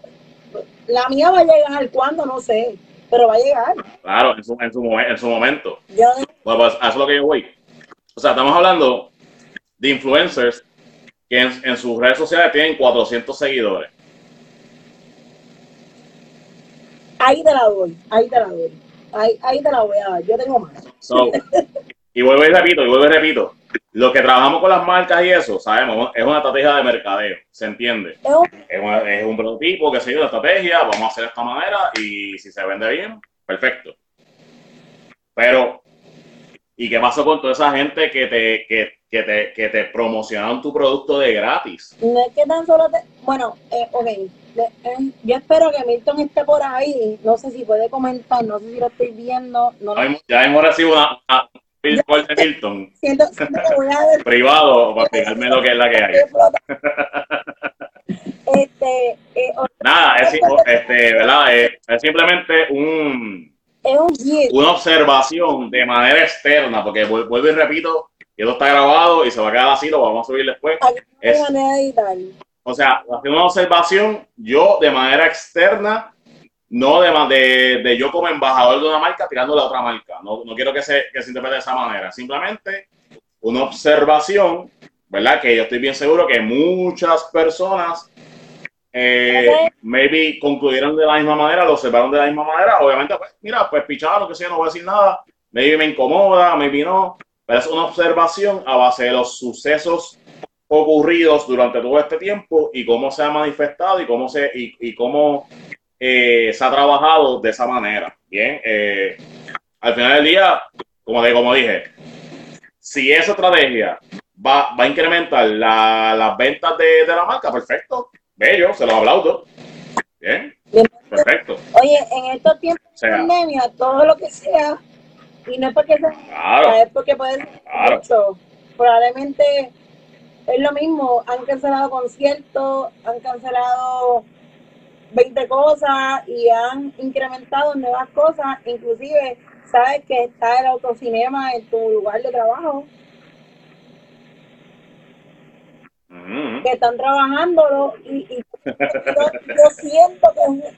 la mía va a llegar cuando no sé, pero va a llegar. Claro, en su, en su, momen- en su momento. Yo Bueno, pues a eso es lo que yo voy. O sea, estamos hablando de influencers que en, en sus redes sociales tienen 400 seguidores. ahí te la doy, ahí te la doy. Ahí, ahí te la voy a dar, yo tengo más. So, y vuelvo y repito, y vuelvo y repito. Los que trabajamos con las marcas y eso, sabemos, es una estrategia de mercadeo, ¿se entiende? Es un- Es, un prototipo que sigue una estrategia, vamos a hacer de esta manera y si se vende bien, perfecto. Pero, ¿y qué pasó con toda esa gente que te, que, que te, que te promocionaron tu producto de gratis? no es que tan solo te, bueno, eh, ok, de- eh, yo espero que Milton esté por ahí, no sé si puede comentar, no sé si lo estoy viendo, no Ya hemos recibido una, una de Milton siento, siento que voy a ver privado para explicarme lo que es la que hay. Este, eh, Nada, es, este, ¿verdad? Es, es simplemente un, es un una observación de manera externa, porque vuel- vuelvo y repito, y esto está grabado y se va a quedar así, lo vamos a subir después. Es-. O sea, haciendo una observación, yo de manera externa, no de, de, de yo como embajador de una marca tirándole a otra marca. No, no quiero que se, que se interprete de esa manera. Simplemente una observación, ¿verdad? Que yo estoy bien seguro que muchas personas eh, maybe concluyeron de la misma manera, lo observaron de la misma manera. Obviamente, pues, mira, pues pichado, lo que sea, no voy a decir nada. Maybe me incomoda, maybe no. Pero es una observación a base de los sucesos ocurridos durante todo este tiempo y cómo se ha manifestado y cómo se y, y cómo eh, se ha trabajado de esa manera. Bien, eh, al final del día, como, de, como dije, si esa estrategia va, va a incrementar la- las ventas de, de la marca, perfecto, bello, se los aplaudo. Bien, Bien. perfecto. Oye, en estos tiempos O sea, de pandemia, todo lo que sea, y no es porque sea, claro, es porque puede ser Claro. mucho. Probablemente es lo mismo, han cancelado conciertos, han cancelado 20 cosas y han incrementado nuevas cosas, inclusive sabes que está el autocinema en tu lugar de trabajo, Ujú. que están trabajándolo y, y yo, yo siento que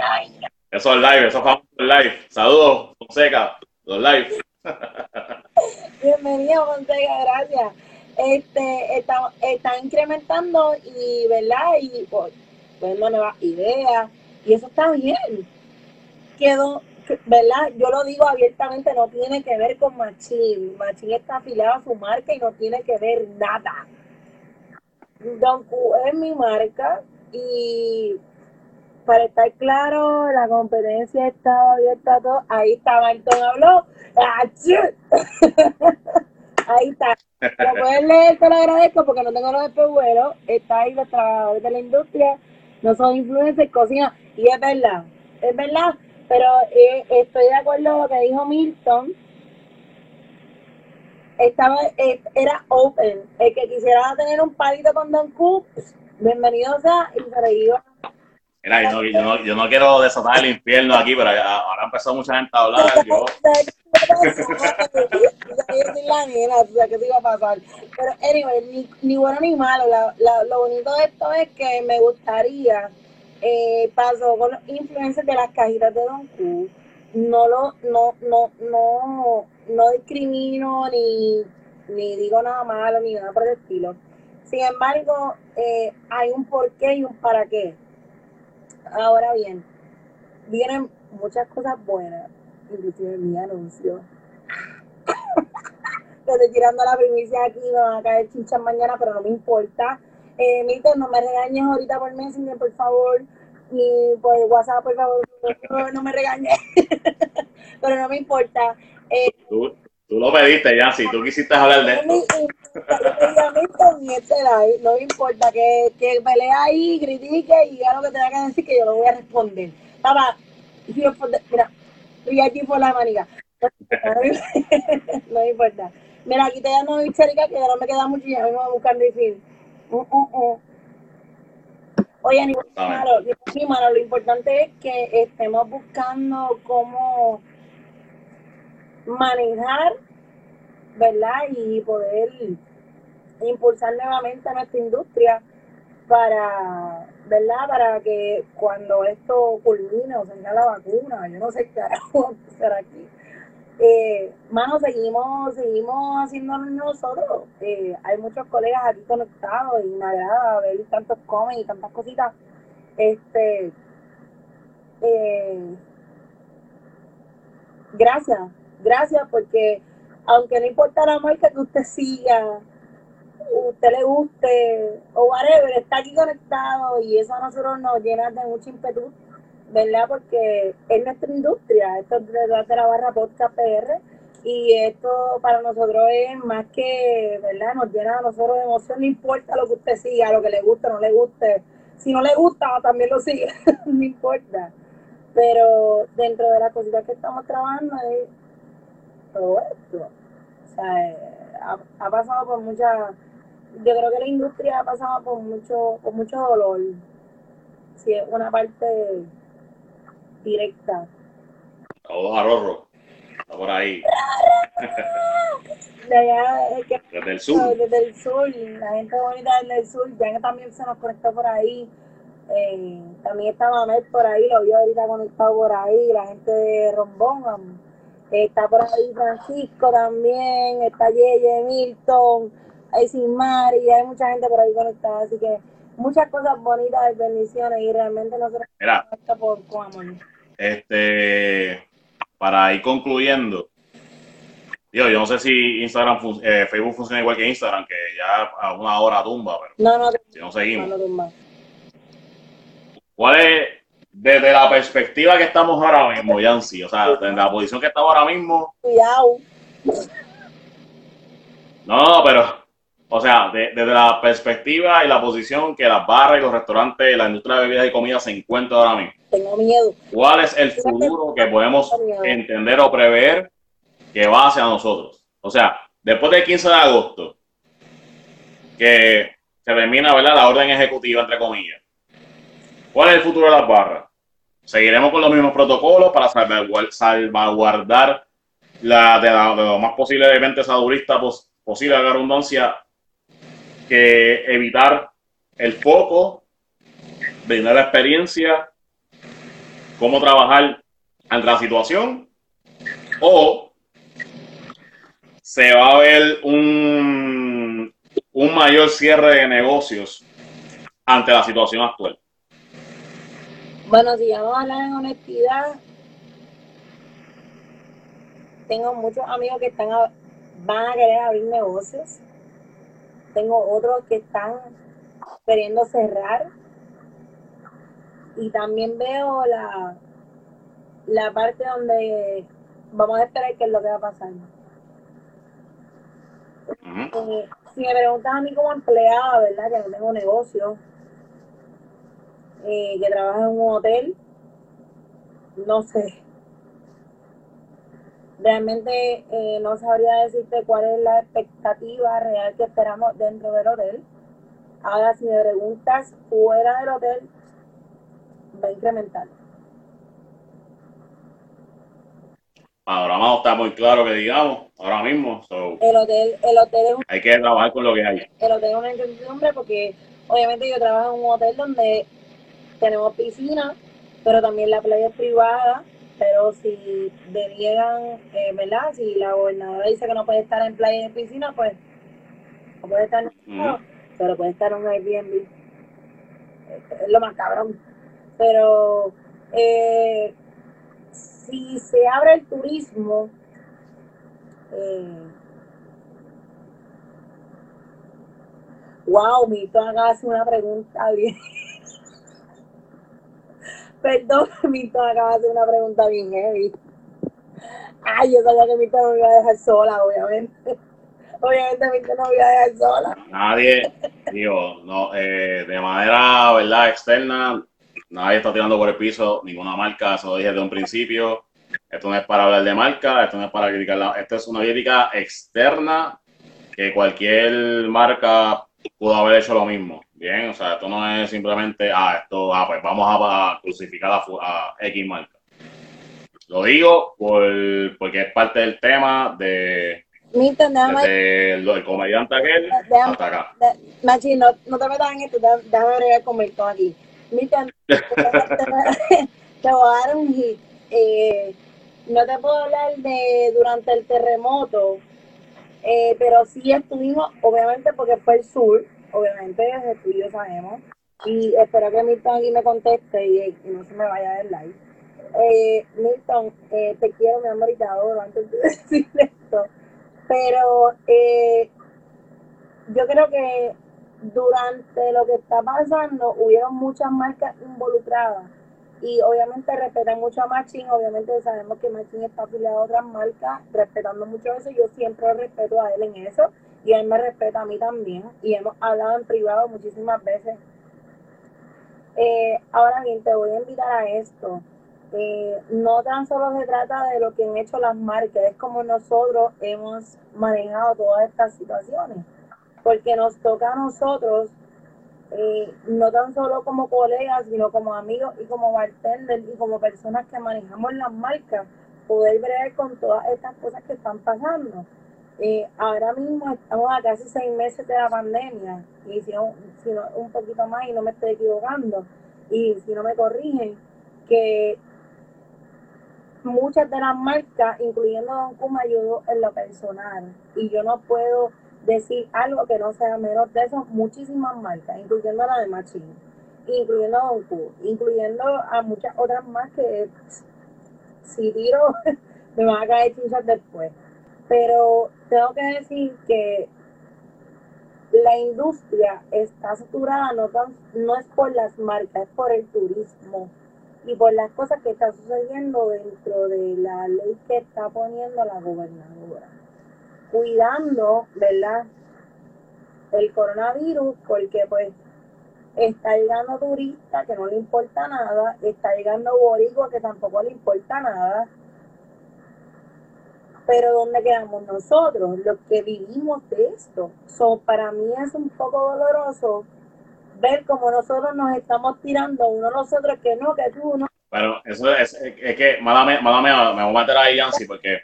ay, Esos live, esos famosos live. Saludos, Fonseca, los live. Bienvenido, Fonseca, gracias. Este, está, están incrementando y, ¿verdad? Y pues, poniendo nuevas ideas. Y eso está bien. Que, do- ¿verdad? Yo lo digo abiertamente, no tiene que ver con Machín. Machín está afiliado a su marca y no tiene que ver nada. Don Q es mi marca y para estar claro, la competencia estaba abierta a todo. Ahí está, Martón habló. Ahí está. Lo puedes leer, te lo agradezco porque no tengo los espejuelos. Está ahí los trabajadores de la industria, no son influencers, cocina. Y es verdad, es verdad. Pero eh, estoy de acuerdo con lo que dijo Milton. Estaba, eh, era open. El que quisiera tener un palito con Don Q, bienvenido sea y se le iba Mira, yo no, yo, no, yo no quiero desatar el infierno aquí, pero ahora empezó mucha gente a hablar. Yo, la nena, o sea, ¿qué te iba a pasar? Pero, anyway, ni, ni bueno ni malo. La, la- lo bonito de esto es que me gustaría, eh, pasó con los influencers de las cajitas de Don Q. No lo, no, no, no, no discrimino ni, ni digo nada malo ni nada por el estilo. Sin embargo, eh, hay un porqué y un para qué. Ahora bien, vienen muchas cosas buenas, inclusive mi anuncio. Te estoy tirando la primicia aquí, me van a caer chinchas mañana, pero no me importa. Eh, Milton, no me regañes ahorita por Messenger, por favor, ni por WhatsApp, por favor, no, me regañes. pero no me importa. Eh, tú, lo pediste, ya, si tú quisiste hablar de esto. no me importa que, que pelee ahí, critique y diga lo que tenga que decir, que yo lo voy a responder. Papá, the- mira, estoy aquí por la manija. no me importa. Mira, aquí te llamo histérica que ya no me queda mucho y ya me voy a buscar difícil. Uh, uh, uh. Oye, ni malo, ni malo, lo importante es que estemos buscando cómo manejar, ¿verdad? Y poder impulsar nuevamente a nuestra industria para, ¿verdad? Para que cuando esto culmine o salga la vacuna, yo no sé qué carajo será aquí. Eh, mano, seguimos, seguimos haciéndolo nosotros. Eh, hay muchos colegas aquí conectados y me agrada ver tantos comen y tantas cositas. Este, eh, gracias, gracias porque aunque no importa la marca que usted siga, usted le guste o whatever, está aquí conectado y eso a nosotros nos llena de mucho ímpetu, ¿verdad? Porque es nuestra industria, esto es detrás de la barra podcast PR y esto para nosotros es más que, ¿verdad? Nos llena a nosotros de emoción, no importa lo que usted siga, lo que le guste o no le guste. Si no le gusta, también lo sigue, no importa. Pero dentro de las cositas que estamos trabajando es todo esto. O sea, eh, ha, ha pasado por mucha, yo creo que la industria ha pasado por mucho, por mucho dolor. Si es una parte directa. Saludos a Rorro. Está por ahí, De allá, es que desde el sur. desde el sur, la gente bonita desde el sur, ya que también se nos conectó por ahí. Eh, también está Manuel por ahí, lo vi ahorita conectado por ahí, la gente de Rombón. Está por ahí Francisco también, está Yeye, Milton, hay Sinmar y hay mucha gente por ahí conectada, así que muchas cosas bonitas y bendiciones y realmente nosotros Mira, por con amor. este, para ir concluyendo, digo, yo no sé si Instagram, eh, Facebook funciona igual que Instagram, que ya a una hora tumba, pero No, no, si no seguimos. no. ¿Cuál es, desde la perspectiva que estamos ahora mismo, Yancy, o sea, desde la posición que estamos ahora mismo, Cuidado. no, no, pero, o sea, de- desde la perspectiva y la posición que las barras y los restaurantes, la industria de bebidas y comida se encuentra ahora mismo, Tengo miedo. ¿cuál es el futuro que podemos entender o prever que va hacia nosotros? O sea, después del 15 de agosto, que se termina, ¿verdad? La orden ejecutiva, entre comillas. ¿Cuál es el futuro de las barras? ¿Seguiremos con los mismos protocolos para salvaguar- salvaguardar la, de, la- de lo más posible de venta sadurista pos, posible la redundancia que evitar el foco, brindar la experiencia, cómo trabajar ante la situación o se va a ver un mayor cierre de negocios ante la situación actual. Bueno, si vamos a hablar en honestidad, tengo muchos amigos que están a- van a querer abrir negocios. Tengo otros que están queriendo cerrar. Y también veo la, la parte donde vamos a esperar qué es lo que va a pasar. Eh, si me preguntas a mí como empleada, ¿verdad? Que no tengo negocio, eh, que trabajo en un hotel, no sé. Realmente eh, no sabría decirte cuál es la expectativa real que esperamos dentro del hotel. Ahora, si me preguntas fuera del hotel, va a incrementar. Ahora no está muy claro que digamos, ahora mismo. so, El hotel, el hotel es un hay que trabajar con lo que hay. pero tengo una incertidumbre porque obviamente yo trabajo en un hotel donde tenemos piscina, pero también la playa es privada, pero si deniegan, eh, ¿verdad? Si la gobernadora dice que no puede estar en playa y en piscina, pues no puede estar, Ujú. pero puede estar en un Airbnb. Es lo más cabrón. Pero eh, si se abre el turismo, eh, Wow, Milton hacer una pregunta bien. Perdón, Milton acaba de hacer una pregunta bien heavy. Ay, yo sabía que Milton no me iba a dejar sola, obviamente. Obviamente Milton no me iba a dejar sola. Nadie, digo, no, eh, de manera, ¿verdad? Externa, nadie está tirando por el piso ninguna marca, eso lo dije desde un principio. Esto no es para hablar de marca, esto no es para criticarla, esto es una crítica externa que cualquier marca pudo haber hecho lo mismo. Bien, o sea, esto no es simplemente, ah, esto, ah, pues vamos a, a crucificar a, X marca. Lo digo por, porque es parte del tema de, desde el, el comediante aquel déjame, hasta acá. Machi, no, no te metas en esto, déjame, bregar con Milton aquí. Milton, te, te- te voy a dar un hit. Eh, no te puedo hablar de durante el terremoto, eh, pero sí estuvimos, obviamente porque fue el sur, obviamente desde tú y yo sabemos, y espero que Milton aquí me conteste y, no se me vaya del live. Eh, Milton, eh, te quiero, mi amor, y antes de decir esto, pero eh, yo creo que durante lo que está pasando hubieron muchas marcas involucradas. Y obviamente respetan mucho a Machín, obviamente sabemos que Machín está afiliado a otras marcas, respetando mucho eso, yo siempre respeto a él en eso y él me respeta a mí también y hemos hablado en privado muchísimas veces. Eh, ahora bien, te voy a invitar a esto. Eh, no tan solo se trata de lo que han hecho las marcas, es como nosotros hemos manejado todas estas situaciones, porque nos toca a nosotros eh, no tan solo como colegas, sino como amigos y como bartenders y como personas que manejamos las marcas, poder ver con todas estas cosas que están pasando. Ahora mismo estamos a casi seis meses de la pandemia, y si no, si no, un poquito más y no me estoy equivocando, y si no me corrigen, que muchas de las marcas, incluyendo Don Q, me ayudó en lo personal, y yo no puedo decir algo que no sea menos de eso, muchísimas marcas, incluyendo la de Machine, incluyendo Don Q, incluyendo a muchas otras más que si tiro me van a caer chinchas después. Pero tengo que decir que la industria está saturada, no, tan- no es por las marcas, es por el turismo y por las cosas que están sucediendo dentro de la ley que está poniendo la gobernadora cuidando, ¿verdad? El coronavirus, porque pues está llegando turista que no le importa nada, está llegando boricua que tampoco le importa nada. Pero ¿dónde quedamos nosotros? Los que vivimos de esto. So, para mí es un poco doloroso ver cómo nosotros nos estamos tirando uno a nosotros que no, que tú no. Pero eso es, es, que, mala me voy a meter ahí, Yancy, porque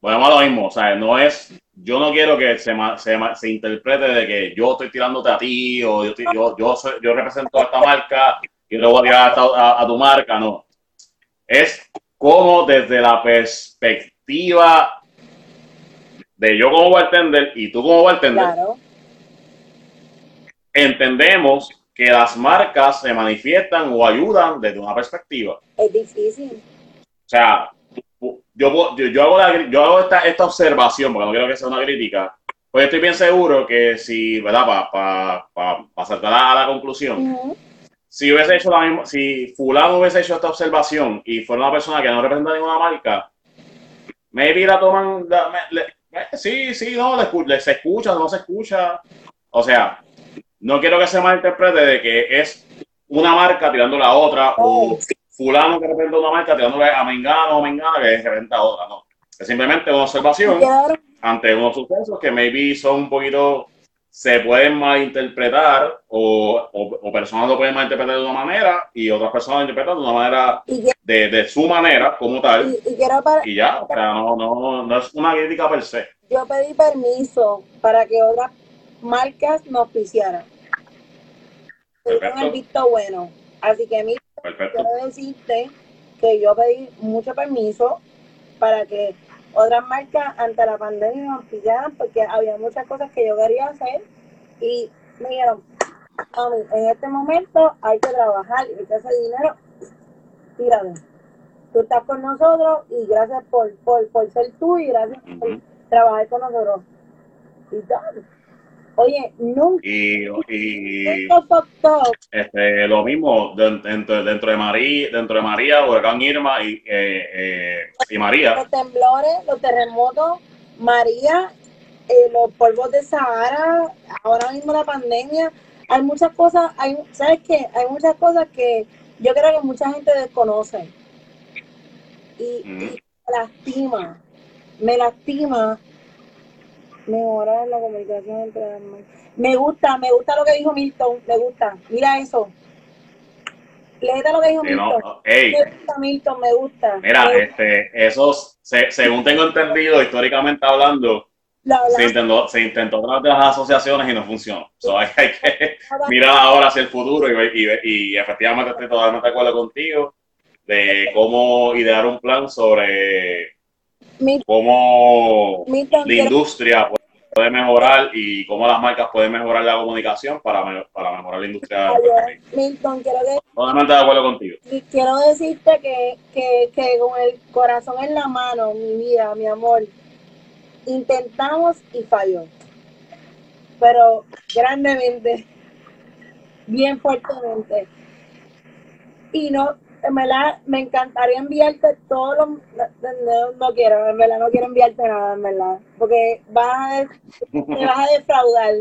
volvemos a lo mismo, o sea, no es, yo no quiero que se, se, se interprete de que yo estoy tirándote a ti o yo, yo, yo, soy- yo represento a esta marca y le voy a tirar a, a- a tu marca, no. Es como desde la perspectiva de yo como bartender y tú como bartender, Claro, entendemos que las marcas se manifiestan o ayudan desde una perspectiva. es difícil. O sea, yo, yo, hago, la, yo hago esta, esta observación, porque no quiero que sea una crítica, pues estoy bien seguro que si, ¿verdad? Para pa, pa, pa saltar a la conclusión, si hubiese hecho la misma, si fulano hubiese hecho esta observación y fuera una persona que no representa ninguna marca, maybe la toman, la- le- eh, sí, sí, no, le se escucha, no se escucha. O sea, no quiero que se malinterprete de que es una marca tirándole a otra o fulano que representa una marca tirándole a Mengano o Mengana que representa a otra, no. Es simplemente una observación ante unos sucesos que maybe son un poquito, se pueden malinterpretar o, o, o personas lo pueden malinterpretar de una manera y otras personas lo interpretan de una manera, de, de su manera como tal y- y para, y ya, o sea, no, no, no es una crítica per se. yo pedí permiso para que otras marcas nos Perfecto. el visto bueno. Así que mi Perfecto. quiero decirte que yo pedí mucho permiso para que otras marcas ante la pandemia nos pillaran porque había muchas cosas que yo quería hacer y me dijeron, "Mami, en este momento hay que trabajar y que hacer dinero, tírame. Tú estás con nosotros y gracias por, por, por ser tú y gracias por trabajar con nosotros. Y tal. Oye, nunca, Y, y este, lo mismo de- dentro, dentro de María, dentro de María, Huracán Irma y, eh, eh, y María. los temblores, los terremotos, María, eh, los polvos de Sahara, ahora mismo la pandemia, hay muchas cosas, hay, ¿sabes qué? Hay muchas cosas que yo creo que mucha gente desconoce. Y, y me lastima, me lastima mejorar la comunicación entre las. Me gusta, me gusta lo que dijo Milton, me gusta. Mira eso. Léete lo que dijo no, Milton. ey, Me gusta, Milton, me gusta. mira, Me- este, esos, se- según tengo entendido, históricamente hablando, la- la- se intentó, se intentó a través de las asociaciones y no funcionó. So, hay, hay que mirar ahora hacia el futuro y, y, y efectivamente estoy totalmente de acuerdo contigo de cómo idear un plan sobre Milton, cómo Milton, la industria puede mejorar y cómo las marcas pueden mejorar la comunicación para, me- para mejorar la industria de Puerto Rico. Milton, quiero, que- Totalmente de acuerdo contigo. y quiero decirte que, que, que con el corazón en la mano, mi vida, mi amor, intentamos y falló. Pero grandemente, bien fuertemente. Y no, en verdad, me encantaría enviarte todos los. No, no quiero, en verdad, no quiero enviarte nada, en verdad. Porque vas a, te vas a defraudar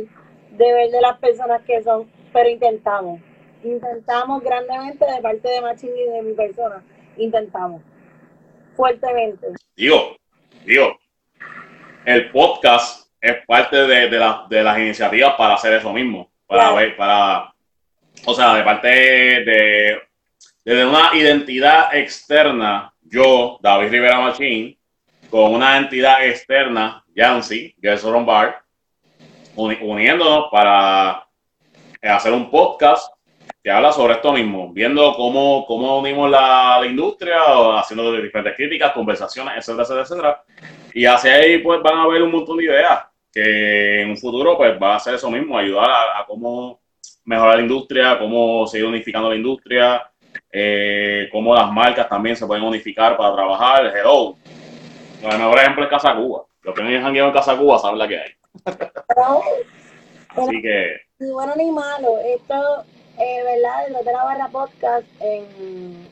de ver de las personas que son. Pero intentamos. Intentamos grandemente de parte de Machín y de mi persona. Intentamos. Fuertemente. Digo, digo, el podcast es parte de, de, la- de las iniciativas para hacer eso mismo. Para Claro. ver, para, o sea, de parte de, de una identidad externa, yo, David Rivera Machín, con una entidad externa, Yancy, Gerson Bar, uni- uniéndonos para hacer un podcast que habla sobre esto mismo, viendo cómo, cómo unimos la, la industria, haciendo diferentes críticas, conversaciones, etcétera, etcétera, etcétera. Y hacia ahí pues van a haber un montón de ideas que en un futuro pues va a hacer eso mismo, ayudar a, a cómo mejorar la industria, cómo seguir unificando la industria, eh, cómo las marcas también se pueden unificar para trabajar. Hello. El mejor ejemplo es Casa Cuba. Los que no han en Casa Cuba saben la que hay. Pero, Así que ni bueno ni malo. Esto, eh, ¿verdad? Detrás de la barra podcast, en,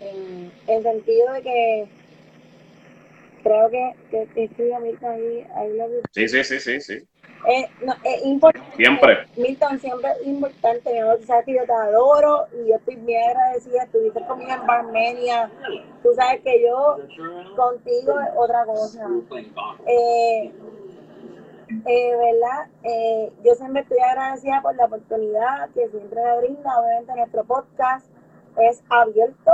en, en sentido de que creo que, que, que ahí, ahí lo sí, sí, sí, sí, sí. Eh, no, es importante. Siempre. Milton, siempre es importante, mi amor. Tú sabes que yo te adoro y yo estoy bien agradecida. Estuviste conmigo en Barmenia. Tú sabes que yo contigo es otra cosa. Eh, eh, ¿Verdad? Eh, yo siempre estoy agradecida por la oportunidad que siempre me brinda. Obviamente, nuestro podcast es abierto,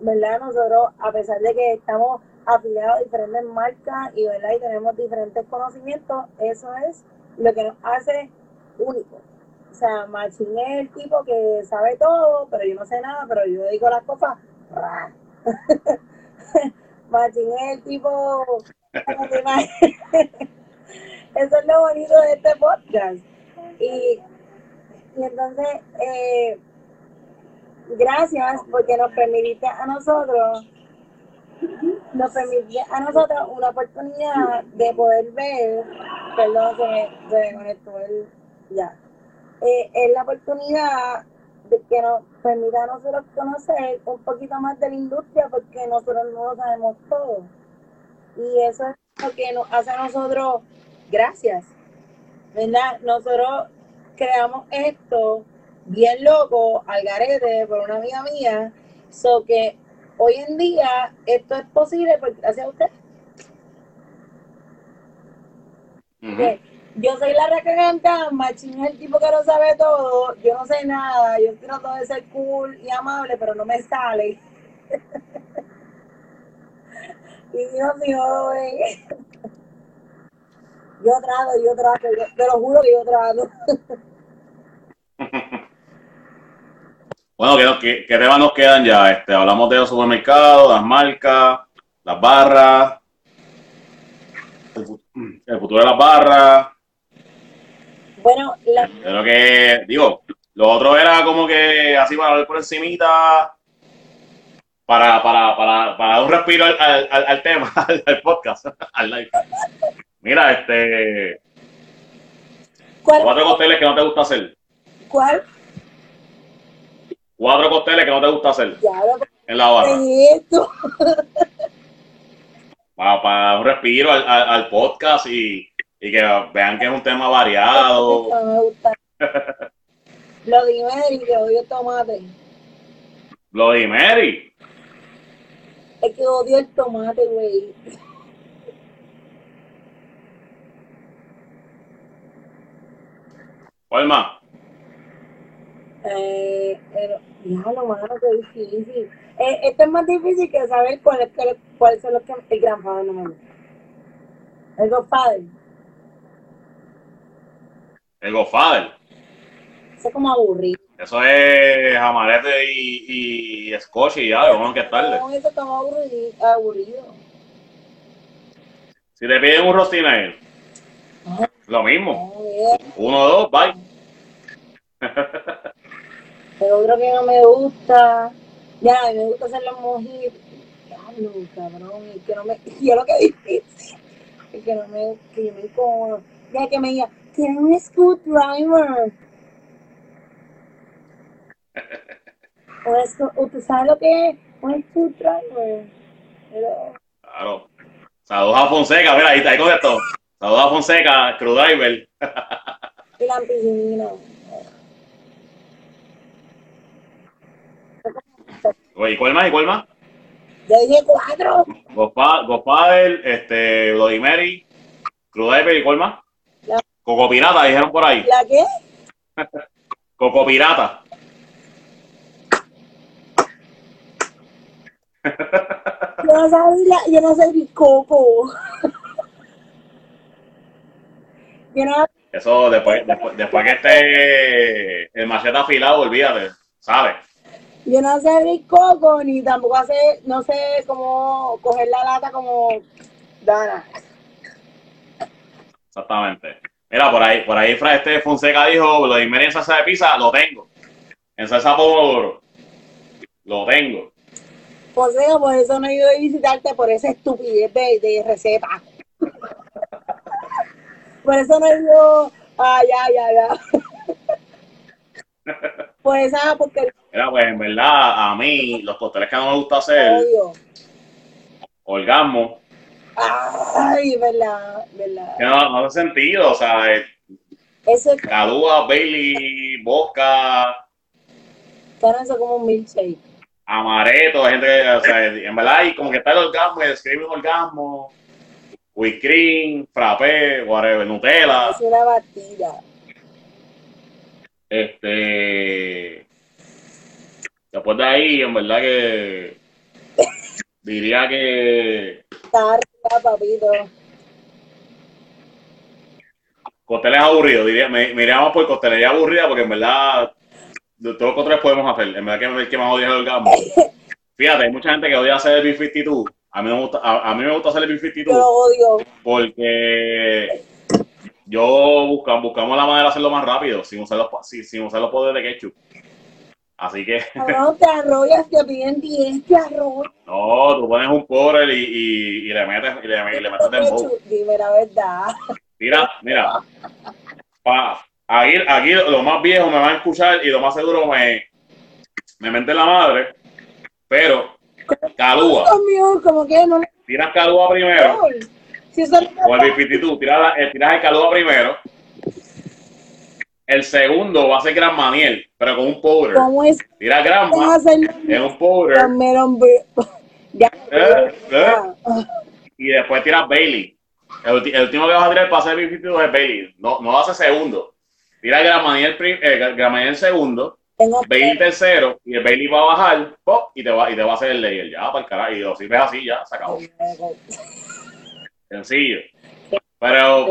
¿verdad? Nosotros, a pesar de que estamos afiliados a diferentes marcas y, ¿verdad? y tenemos diferentes conocimientos, eso es lo que nos hace únicos. O sea, Machín es el tipo que sabe todo, pero yo no sé nada, pero yo digo las cosas. Machín es el tipo. Eso es lo bonito de este podcast. Y, y entonces, eh, gracias porque nos permitiste a nosotros nos permitía a nosotros una oportunidad de poder ver, perdón, se me, se me conectó el, ya, eh, es la oportunidad de que nos permita a nosotros conocer un poquito más de la industria porque nosotros no lo sabemos todo. Y eso es lo que nos hace a nosotros, gracias, ¿verdad? Nosotros creamos esto bien loco, al garete, por una amiga mía, so que hoy en día esto es posible por gracias a usted. Yo soy la recaganta, Machín es el tipo que lo sabe todo, yo no sé nada, yo trato de ser cool y amable, pero no me sale. y Dios mío, yo trato, yo trato, yo- te lo juro que yo trato. Bueno, ¿qué, qué, qué temas nos quedan ya? Este, hablamos de los supermercados, las marcas, las barras, el, el futuro de las barras. Bueno, la, creo que, digo, lo otro era como que así para hablar por encimita, para, para, para, para dar un respiro al- al tema, al, al podcast, al live. Mira, este, ¿cuál, cuatro cócteles que no te gusta hacer. cuál? Cuatro cócteles que no te gusta hacer Ya, lo en la barra. Para, para un respiro al, al, al podcast y, y que vean que es un tema variado. Me gusta. Lo dime y que odio el tomate. Bloody Mary. Es que odio el tomate, güey. ¿Cuál más? Eh, pero, diablo, mano, qué difícil. Eh, esto es más difícil que saber cuál es, cuál, cuáles son los que el grandfather no me gusta. El Godfather. El Godfather. Eso es como aburrido. Eso es amarete y, y scotch y ya, vamos a que es tarde. No, eso es como aburrido. aburrido. Si te piden un rostinail, Ajá. lo mismo. Bien. Uno, dos, bye. Pero otro que no me gusta. Ya, a mí me gusta hacer los mojitos. Diablo, cabrón. Y que no me. Yo lo que difícil. Es que no me. Que yo me incómodo. Ya que me diga, tiene un screwdriver. O ¿Usted sabe lo que es? Un screwdriver. Pero, Claro. Saludos a Fonseca, mira, ahí está, ahí contestó. Saludos a Fonseca, Crewdriver. y la ampicilina. Oye, ¿y cuál más? ¿Y cuál más? Yo dije cuatro. Godfather, este, Bloody Mary, ¿y cuál más? La- Coco Pirata, dijeron por ahí. ¿La qué? Coco Pirata. Yo no sabía, yo no sé ni coco. yo no Eso después, después, después que esté el machete afilado, olvídate, ¿sabes? Yo no sé abrir coco ni tampoco hacer, no sé cómo coger la lata como Dana. Exactamente. Mira, por ahí, por ahí Fra este Fonseca dijo, lo de en salsa de pizza, lo tengo. En salsa pomodoro, lo tengo. José, por eso no he ido a visitarte por esa estupidez de, de receta. por eso no he ido. Ah, ya, ya, ya. Por esa, porque Mira, pues en verdad, a mí, los cócteles que no me gusta hacer, odio. orgasmo, Ay, verdad, verdad. que no, no hace sentido, o sea, eh, Eso es Calúa, Bailey, eso es como un milkshake. Amareto, gente que, o sea, en verdad, y como que está el orgasmo, y escribe un orgasmo, whipped cream, frappé, whatever, Nutella, Es una batida. Este, después de ahí, en verdad que diría que Está arriba, papito. cócteles aburridos, diría, me, me iría más por costelería aburrida, porque en verdad, de todos los cócteles podemos hacer, en verdad que el que más odia es el orgasmo. Fíjate, hay mucha gente que odia hacer el B52, a mí me gusta, a, a mí me gusta hacer el B52. Yo lo odio. porque yo buscamos, buscamos la manera de hacerlo más rápido sin usar los, sin, sin usar los poderes de ketchup. Así que, Cabrón, te arrollas, te piden 10, te arrollas. no, tú pones un power y, y, y le metes, y le, y le metes dembow. Dime la verdad. Mira, mira. Pa, aquí, aquí los más viejos me van a escuchar y lo más seguro me, me meten la madre. Pero, calúa. Mío, como que no Tiras calúa primero. Si eso O el B52, tiras, eh, tiras el calúa primero. El segundo va a ser Gran Maniel, pero con un powder. ¿cómo es Tira hacer en un powder Ya. Eh, eh. Ah, y después tiras Bailey. El, último que vas a tirar para hacer B52 es Bailey. No, no hace segundo. Tira Gran Maniel, eh, Gran Maniel segundo. Tengo Bailey tercero y el Bailey va a bajar pop, y te va y te va a hacer el layer ya para el carajo y lo sirves así ya se acabó sencillo pero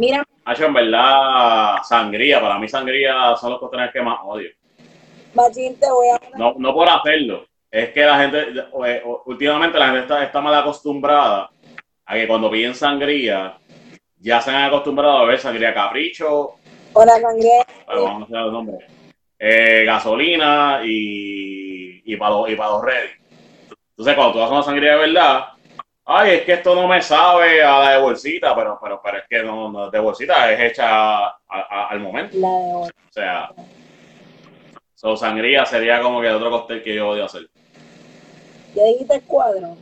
Mira, Hacho, en verdad sangría para mí sangría son los costones que más odio Machín, te voy a no, no por hacerlo es que la gente eh, últimamente la gente está, está mal acostumbrada a que cuando piden sangría ya se han acostumbrado a ver sangría capricho o la sangre. bueno, vamos a hacer los nombres eh, gasolina y, y para los, y para los ready. Entonces, cuando tú haces una sangría de verdad, ay, es que esto no me sabe a la de bolsita, pero, pero, pero es que no, no de bolsita, es hecha a- a- al momento. La de hoy. O sea, so, sangría sería como que el otro cóctel que yo odio hacer. Ya dijiste cuadro.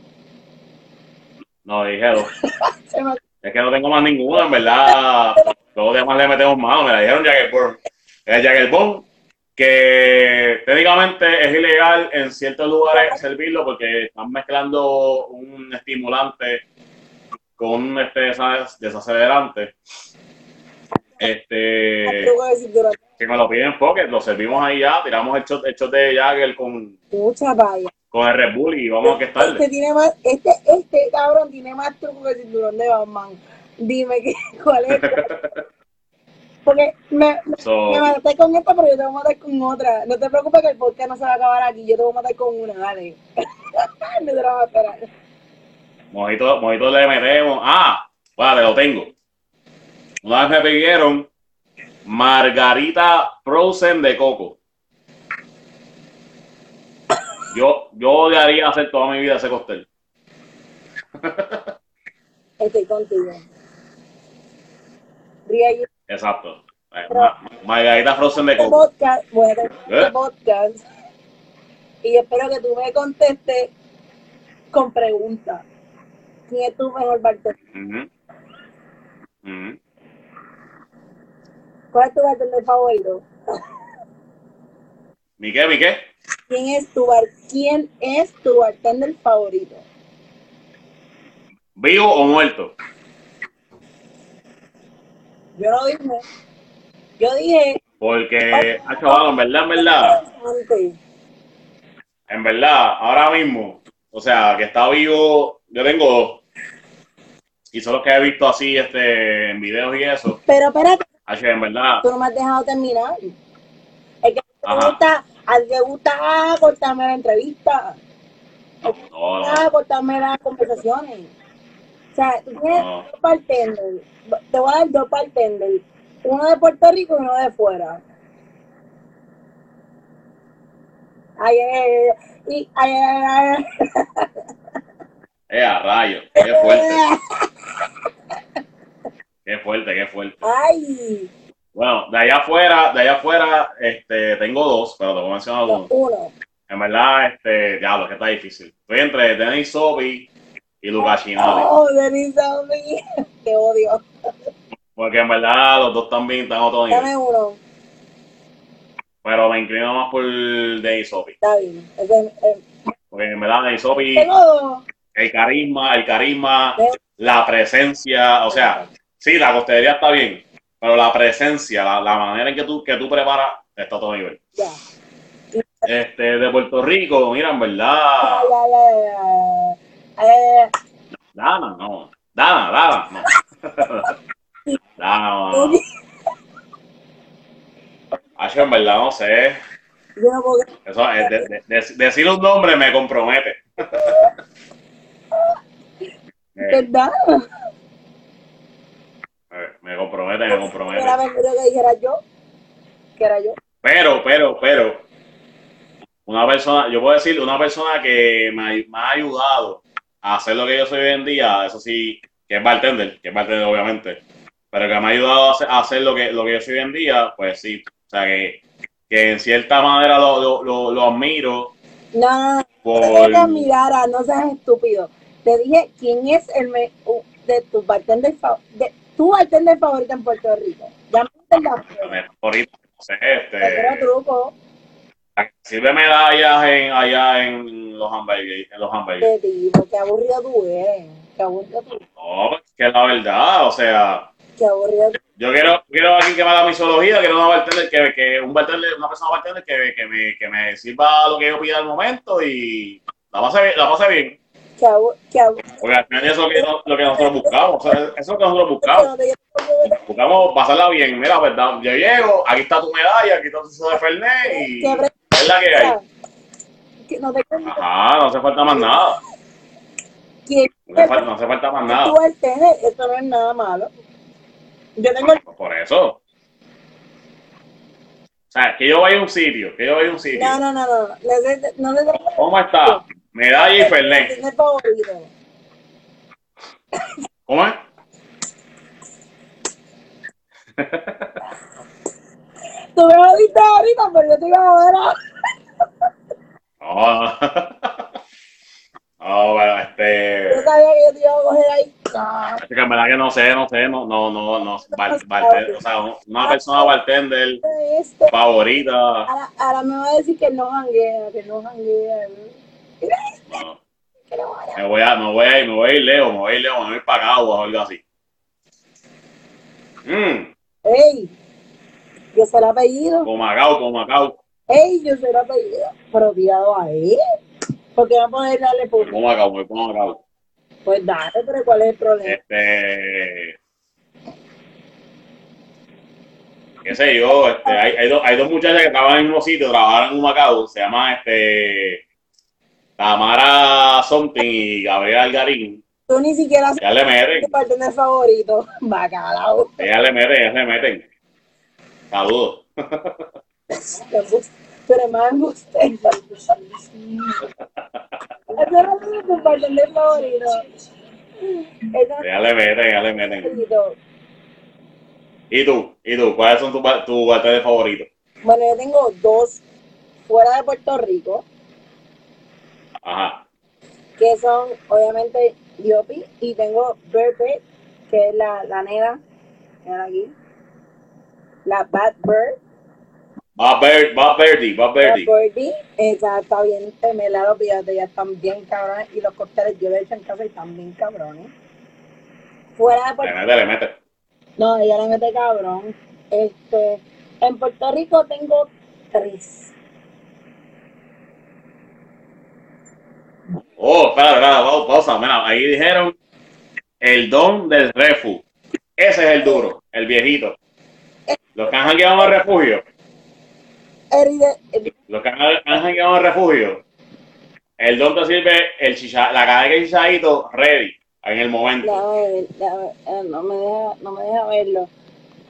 No, dijeron, Se me- es que no tengo más ninguno, en verdad. Todos los demás le metemos mano, me la dijeron Jagger El Jagger que técnicamente es ilegal en ciertos lugares servirlo porque están mezclando un estimulante con un este, desa- desacelerante. Este, si me lo piden porque lo servimos ahí ya, tiramos el shot, el shot de Jagger con, con el Red Bull y vamos a que Este tarde. tiene más, este, este cabrón tiene más truco que el cinturón de Batman. Dime que, cuál es. Porque me, So, me maté con esta, pero yo te voy a matar con otra. No te preocupes que el podcast no se va a acabar aquí. Yo te voy a matar con una, dale. no te la vas a esperar. Mojito, mojito le metemos. Ah, vale, lo tengo. Una vez me pidieron margarita frozen de coco. Yo, yo odiaría hacer toda mi vida ese cóctel. Estoy contigo. Ría, Exacto. Eh, ma- margarita frozen de este coco. podcast, a tener este ¿Eh? podcast y espero que tú me contestes con preguntas. ¿Quién es tu mejor bartender? Ujú. Ujú. ¿Cuál es tu bartender favorito? ¿Mi qué, mi qué? ¿Quién es tu bar ¿Quién es tu bartender favorito? ¿Vivo o muerto? Yo no dije. Yo dije Porque, ha chaval, en verdad, en verdad, en verdad, ahora mismo, o sea, que está vivo, yo tengo dos. Y son los que he visto así este, en videos y eso. Pero espérate, que en verdad, tú no me has dejado terminar. Es que te gusta, a ti te gusta ah, cortarme la entrevista. no, no. Ah, cortarme las conversaciones. O sea, tú tienes No. dos bartenders. Te voy a dar dos bartenders. Uno de Puerto Rico y uno de fuera. Ay, ay, ay, ay, ay, ay, Eh, a rayos, qué fuerte, qué fuerte, qué fuerte. ay, Bueno, de allá afuera, de allá afuera, este, tengo dos, pero te voy a mencionar uno. uno. En verdad, este, diablo, que está difícil. Estoy entre Denis Sopi y Luca Chinali. Oh. Te odio. Porque en verdad los dos también están a otro nivel. Dame uno. Pero me inclino más por Denis Sopi. Está bien. Porque en verdad dos. el carisma, el carisma, la presencia, o sea, sí, la costelería está bien, pero la presencia, la, la manera en que tú, que tú preparas, está a otro nivel. Ya. Este, de Puerto Rico, mira, en verdad, ay. Dana, no. Dana, Dana, no. Dana, no. En verdad, no sé. Yo no puedo creer. Eso, es de- de- de- decir un nombre me compromete. Eh, ¿Verdad? eh, me compromete, me compromete. Era que dijera yo. Que era yo. Pero, pero, pero, una persona, yo puedo decir, una persona que me ha ayudado a hacer lo que yo soy hoy en día, eso sí, que es bartender, que es bartender obviamente, pero que me ha ayudado a hacer, lo, que, lo que yo soy hoy en día, pues sí, o sea que, que en cierta manera lo, lo, lo, lo admiro No, no, no, por... no te mirara, no seas estúpido. Te dije quién es el me, de tu bartender de tu bartender favorito en Puerto Rico. Ya me no sé, Pero este, truco sirve medallas en, allá en los hamburgues, en los hamburgues. de tipo, qué aburrido tú eres. Qué aburrido tú, No, pues, que la verdad, o sea, qué aburrido yo quiero, quiero alguien que me haga misología, quiero una bartender que, que un bartender, una persona bartender que, que me, que me sirva lo que yo pida al momento y la pase bien, la pase bien. Qué qué Porque al final eso es lo que, no- lo que nosotros buscamos, o sea, eso es lo que nosotros buscamos. te Buscamos pasarla bien, mira, verdad, yo llego, aquí está tu medalla, aquí está tu de Fernet y es la que hay. que no te Ajá, no hace falta más nada, no hace falta, no hace falta más nada. tu bartender, eso no es nada malo. Yo tengo el- Por eso. O sea, que yo vaya a un sitio, que yo vaya a un sitio. no, no, no, no, Neces- no necesito ¿Cómo está? Medalla y Fernet. ¿Cómo es? Tú me jodiste ahorita, pero yo te iba a ver ahora. No. No, bueno, Yo este. sabía que yo te iba a coger ahí. Ah, Es que en verdad que no sé, no sé, no, no, no, no. bar- bartender, o sea, una persona bartender Este, favorita. ahora, ahora me va a decir que no janguea, que no janguea. No. Que no. Me voy a, me voy a ir, me voy a ir lejos, me voy a ir lejos, me voy a ir para o algo así. Mmm, Ey, yo sé el apellido. como Macao, como Macao, Ey, yo sé el apellido. Pero tirado a él. ¿Por qué va a poder darle por.? como Macao, voy como Macao. Pues dale, pero ¿cuál es el problema? Este. Qué sé yo, este, hay, hay, dos, hay dos muchachas que trabajan en mismo sitio, trabajan en un Macao, se llama este. Tamara Something y Gabriela Algarín. Tú ni siquiera sabes tu bartender favorito. Bacalao. ellas le meten, ellas le meten. Saludos. Tú eres más embustero. Ese no es tu bartender favorito. Ellas le meten, ellas le tu meten. ¿Y tú? ¿Y tú? ¿Cuáles son tus tus bartenders favoritos? Bueno, yo tengo dos fuera de Puerto Rico, Ajá. que son obviamente Diopi, y tengo Bird que es la, la nena, ven aquí, la Bad Bird, Bob Bird, Bob Birdie, la Birdie. Birdie, esa está bien temela, los videos ya están bien cabrones, y los cócteles yo le he hecho en casa y están bien cabrones. Fuera de Puerto mete, le mete. No, ella le mete cabrón. Este, en Puerto Rico tengo tres. Oh, espera, espera, pausa, pausa. Mira, ahí dijeron el don del refu. Ese es el duro, el viejito. Los que han en el refugio, eh, los que han, han en refugio, el don te sirve el chicha, la cadena de chichadito ready en el momento. ver, ver, eh, no, me deja, no me deja verlo.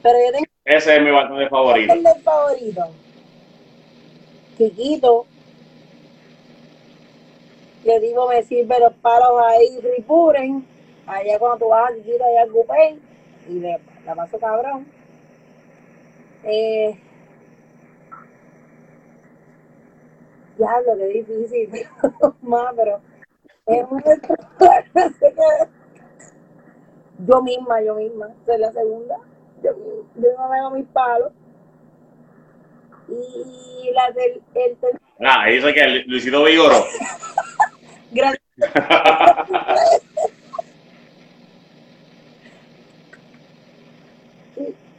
Pero yo tengo Ese es mi bartender favorito. el favorito. Chiquito. Le digo, me sirve los palos ahí, ripuren. Allá cuando tú vas a Chiquito, allá al Gupey. Y le, la paso cabrón. Eh, diablo, qué difícil. Más, pero es. Yo misma, yo misma, soy la segunda. Yo, yo misma me hago mis palos. Y la del el, ter- Ah, dice que Luisito Vigoro. gran-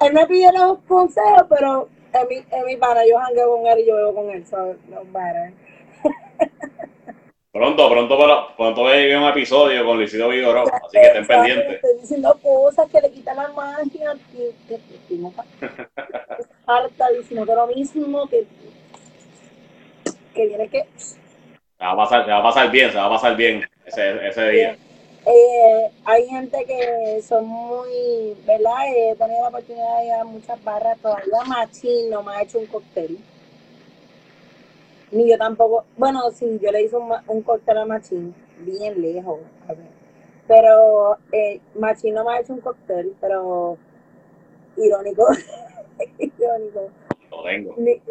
Él me pide los consejos, pero es mi, es mi pana. Yo jangueo con él y yo bebo con él. No. Pronto, pronto, para- pronto va a un episodio con Luisito Vigoro, así que estén pendientes. Estoy diciendo cosas que le quitan la magia. Que, que, harta diciendo lo mismo. Que, que tiene que. Se va a pasar, se va a pasar bien, se va a pasar bien ese, ese día. Eh, hay gente que son muy, ¿verdad? He tenido la oportunidad de ir a muchas barras, todavía Machín no me ha hecho un cóctel. Ni yo tampoco. Bueno, sí, yo le hice un, un cóctel a Machín, bien lejos. a ver. Pero eh, Machín no me ha hecho un cóctel, pero irónico. irónico. Lo tengo. Ni-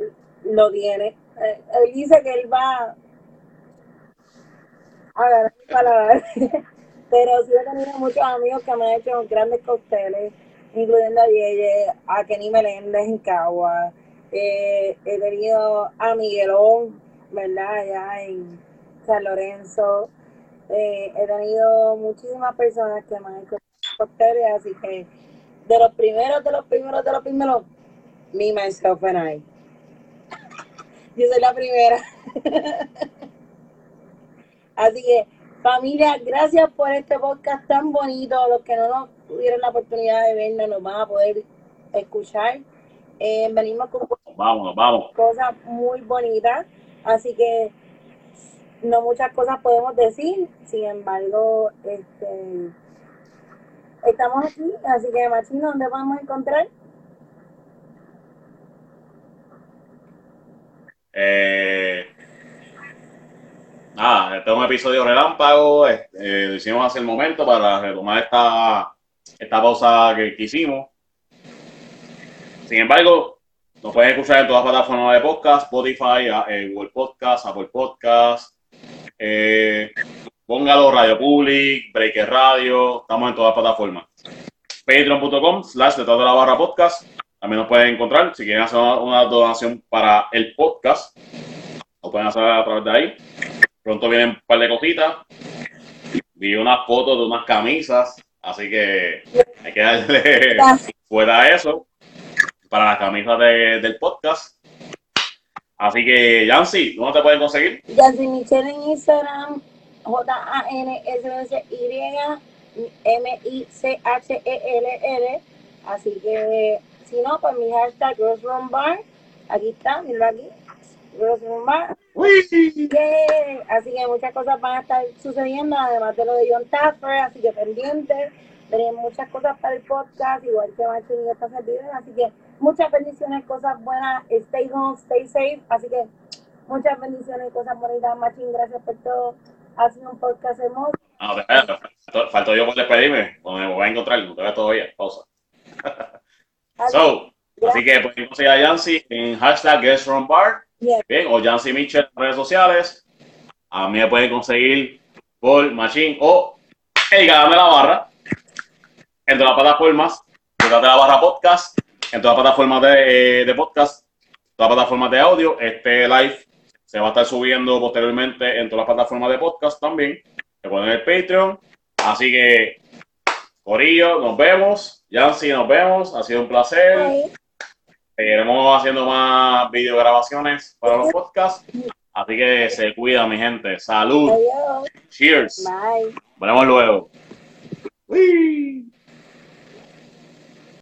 lo tiene. Eh, él dice que él va a ver palabras. Pero sí he tenido muchos amigos que me han hecho grandes cócteles, incluyendo a Yeye, a Kenny Meléndez en Cagua. Eh, he tenido a Miguelón, ¿verdad? Allá en San Lorenzo. Eh, he tenido muchísimas personas que me han hecho cócteles, así que de los primeros, de los primeros, de los primeros, me, myself and I. Yo soy la primera. Así que, familia, gracias por este podcast tan bonito. Los que no nos tuvieron la oportunidad de vernos, nos van a poder escuchar. Eh, venimos con vamos, vamos. cosas muy bonitas. Así que no muchas cosas podemos decir. Sin embargo, este estamos aquí. Así que, Machino, ¿dónde vamos a encontrar? Eh, nada, este es un episodio relámpago. eh, lo hicimos hace el momento para retomar esta, esta pausa que, hicimos. Sin embargo, nos pueden escuchar en todas las plataformas de podcast: Spotify, eh, Google Podcast, Apple Podcast. Eh, póngalo, Radio Public, Breaker Radio. Estamos en todas las plataformas. Patreon.com slash detrás de la barra podcast. También nos pueden encontrar. Si quieren hacer una donación para el podcast, lo pueden hacer a través de ahí. Pronto vienen un par de cositas. Vi unas fotos de unas camisas. Así que hay que darle fuera eso para las camisas de- del podcast. Así que, Yancy, ¿dónde te pueden conseguir? Yancy Michelle en Instagram, J-A-N-S-S-Y-M-I-C-H-E-L-L. Así que, si no, pues mi hashtag Girls Run Bar. Aquí está, mira aquí. Yay. Así que muchas cosas van a estar sucediendo, además de lo de John Taffer, así que pendientes. Tenemos muchas cosas para el podcast, igual que Machín y esta servidora. Así que muchas bendiciones, cosas buenas. Stay home, stay safe. Así que muchas bendiciones y cosas bonitas. Machín, gracias por todo. Ha sido un podcast hermoso. Ah, no, faltó, faltó yo por despedirme. Donde me voy a encontrar, no te veo todavía. Pausa. Así, So, así que pueden conseguir a Yancy en hashtag Guest Yeah. Bien, o Yancy Mitchell en redes sociales. A mí me pueden conseguir por Machine o El de la Barra. En todas las plataformas. De la Barra Podcast. En todas las plataformas de, de podcast. Todas las plataformas de audio. Este live se va a estar subiendo posteriormente en todas las plataformas de podcast también. Se ponen el Patreon. Así que, Corillo, nos vemos. Yancy, nos vemos. Ha sido un placer. bye. Este, Seguiremos haciendo más videograbaciones para los podcasts. Así que se cuida, mi gente. Salud. Cheers. Bye. Nos luego. Uy.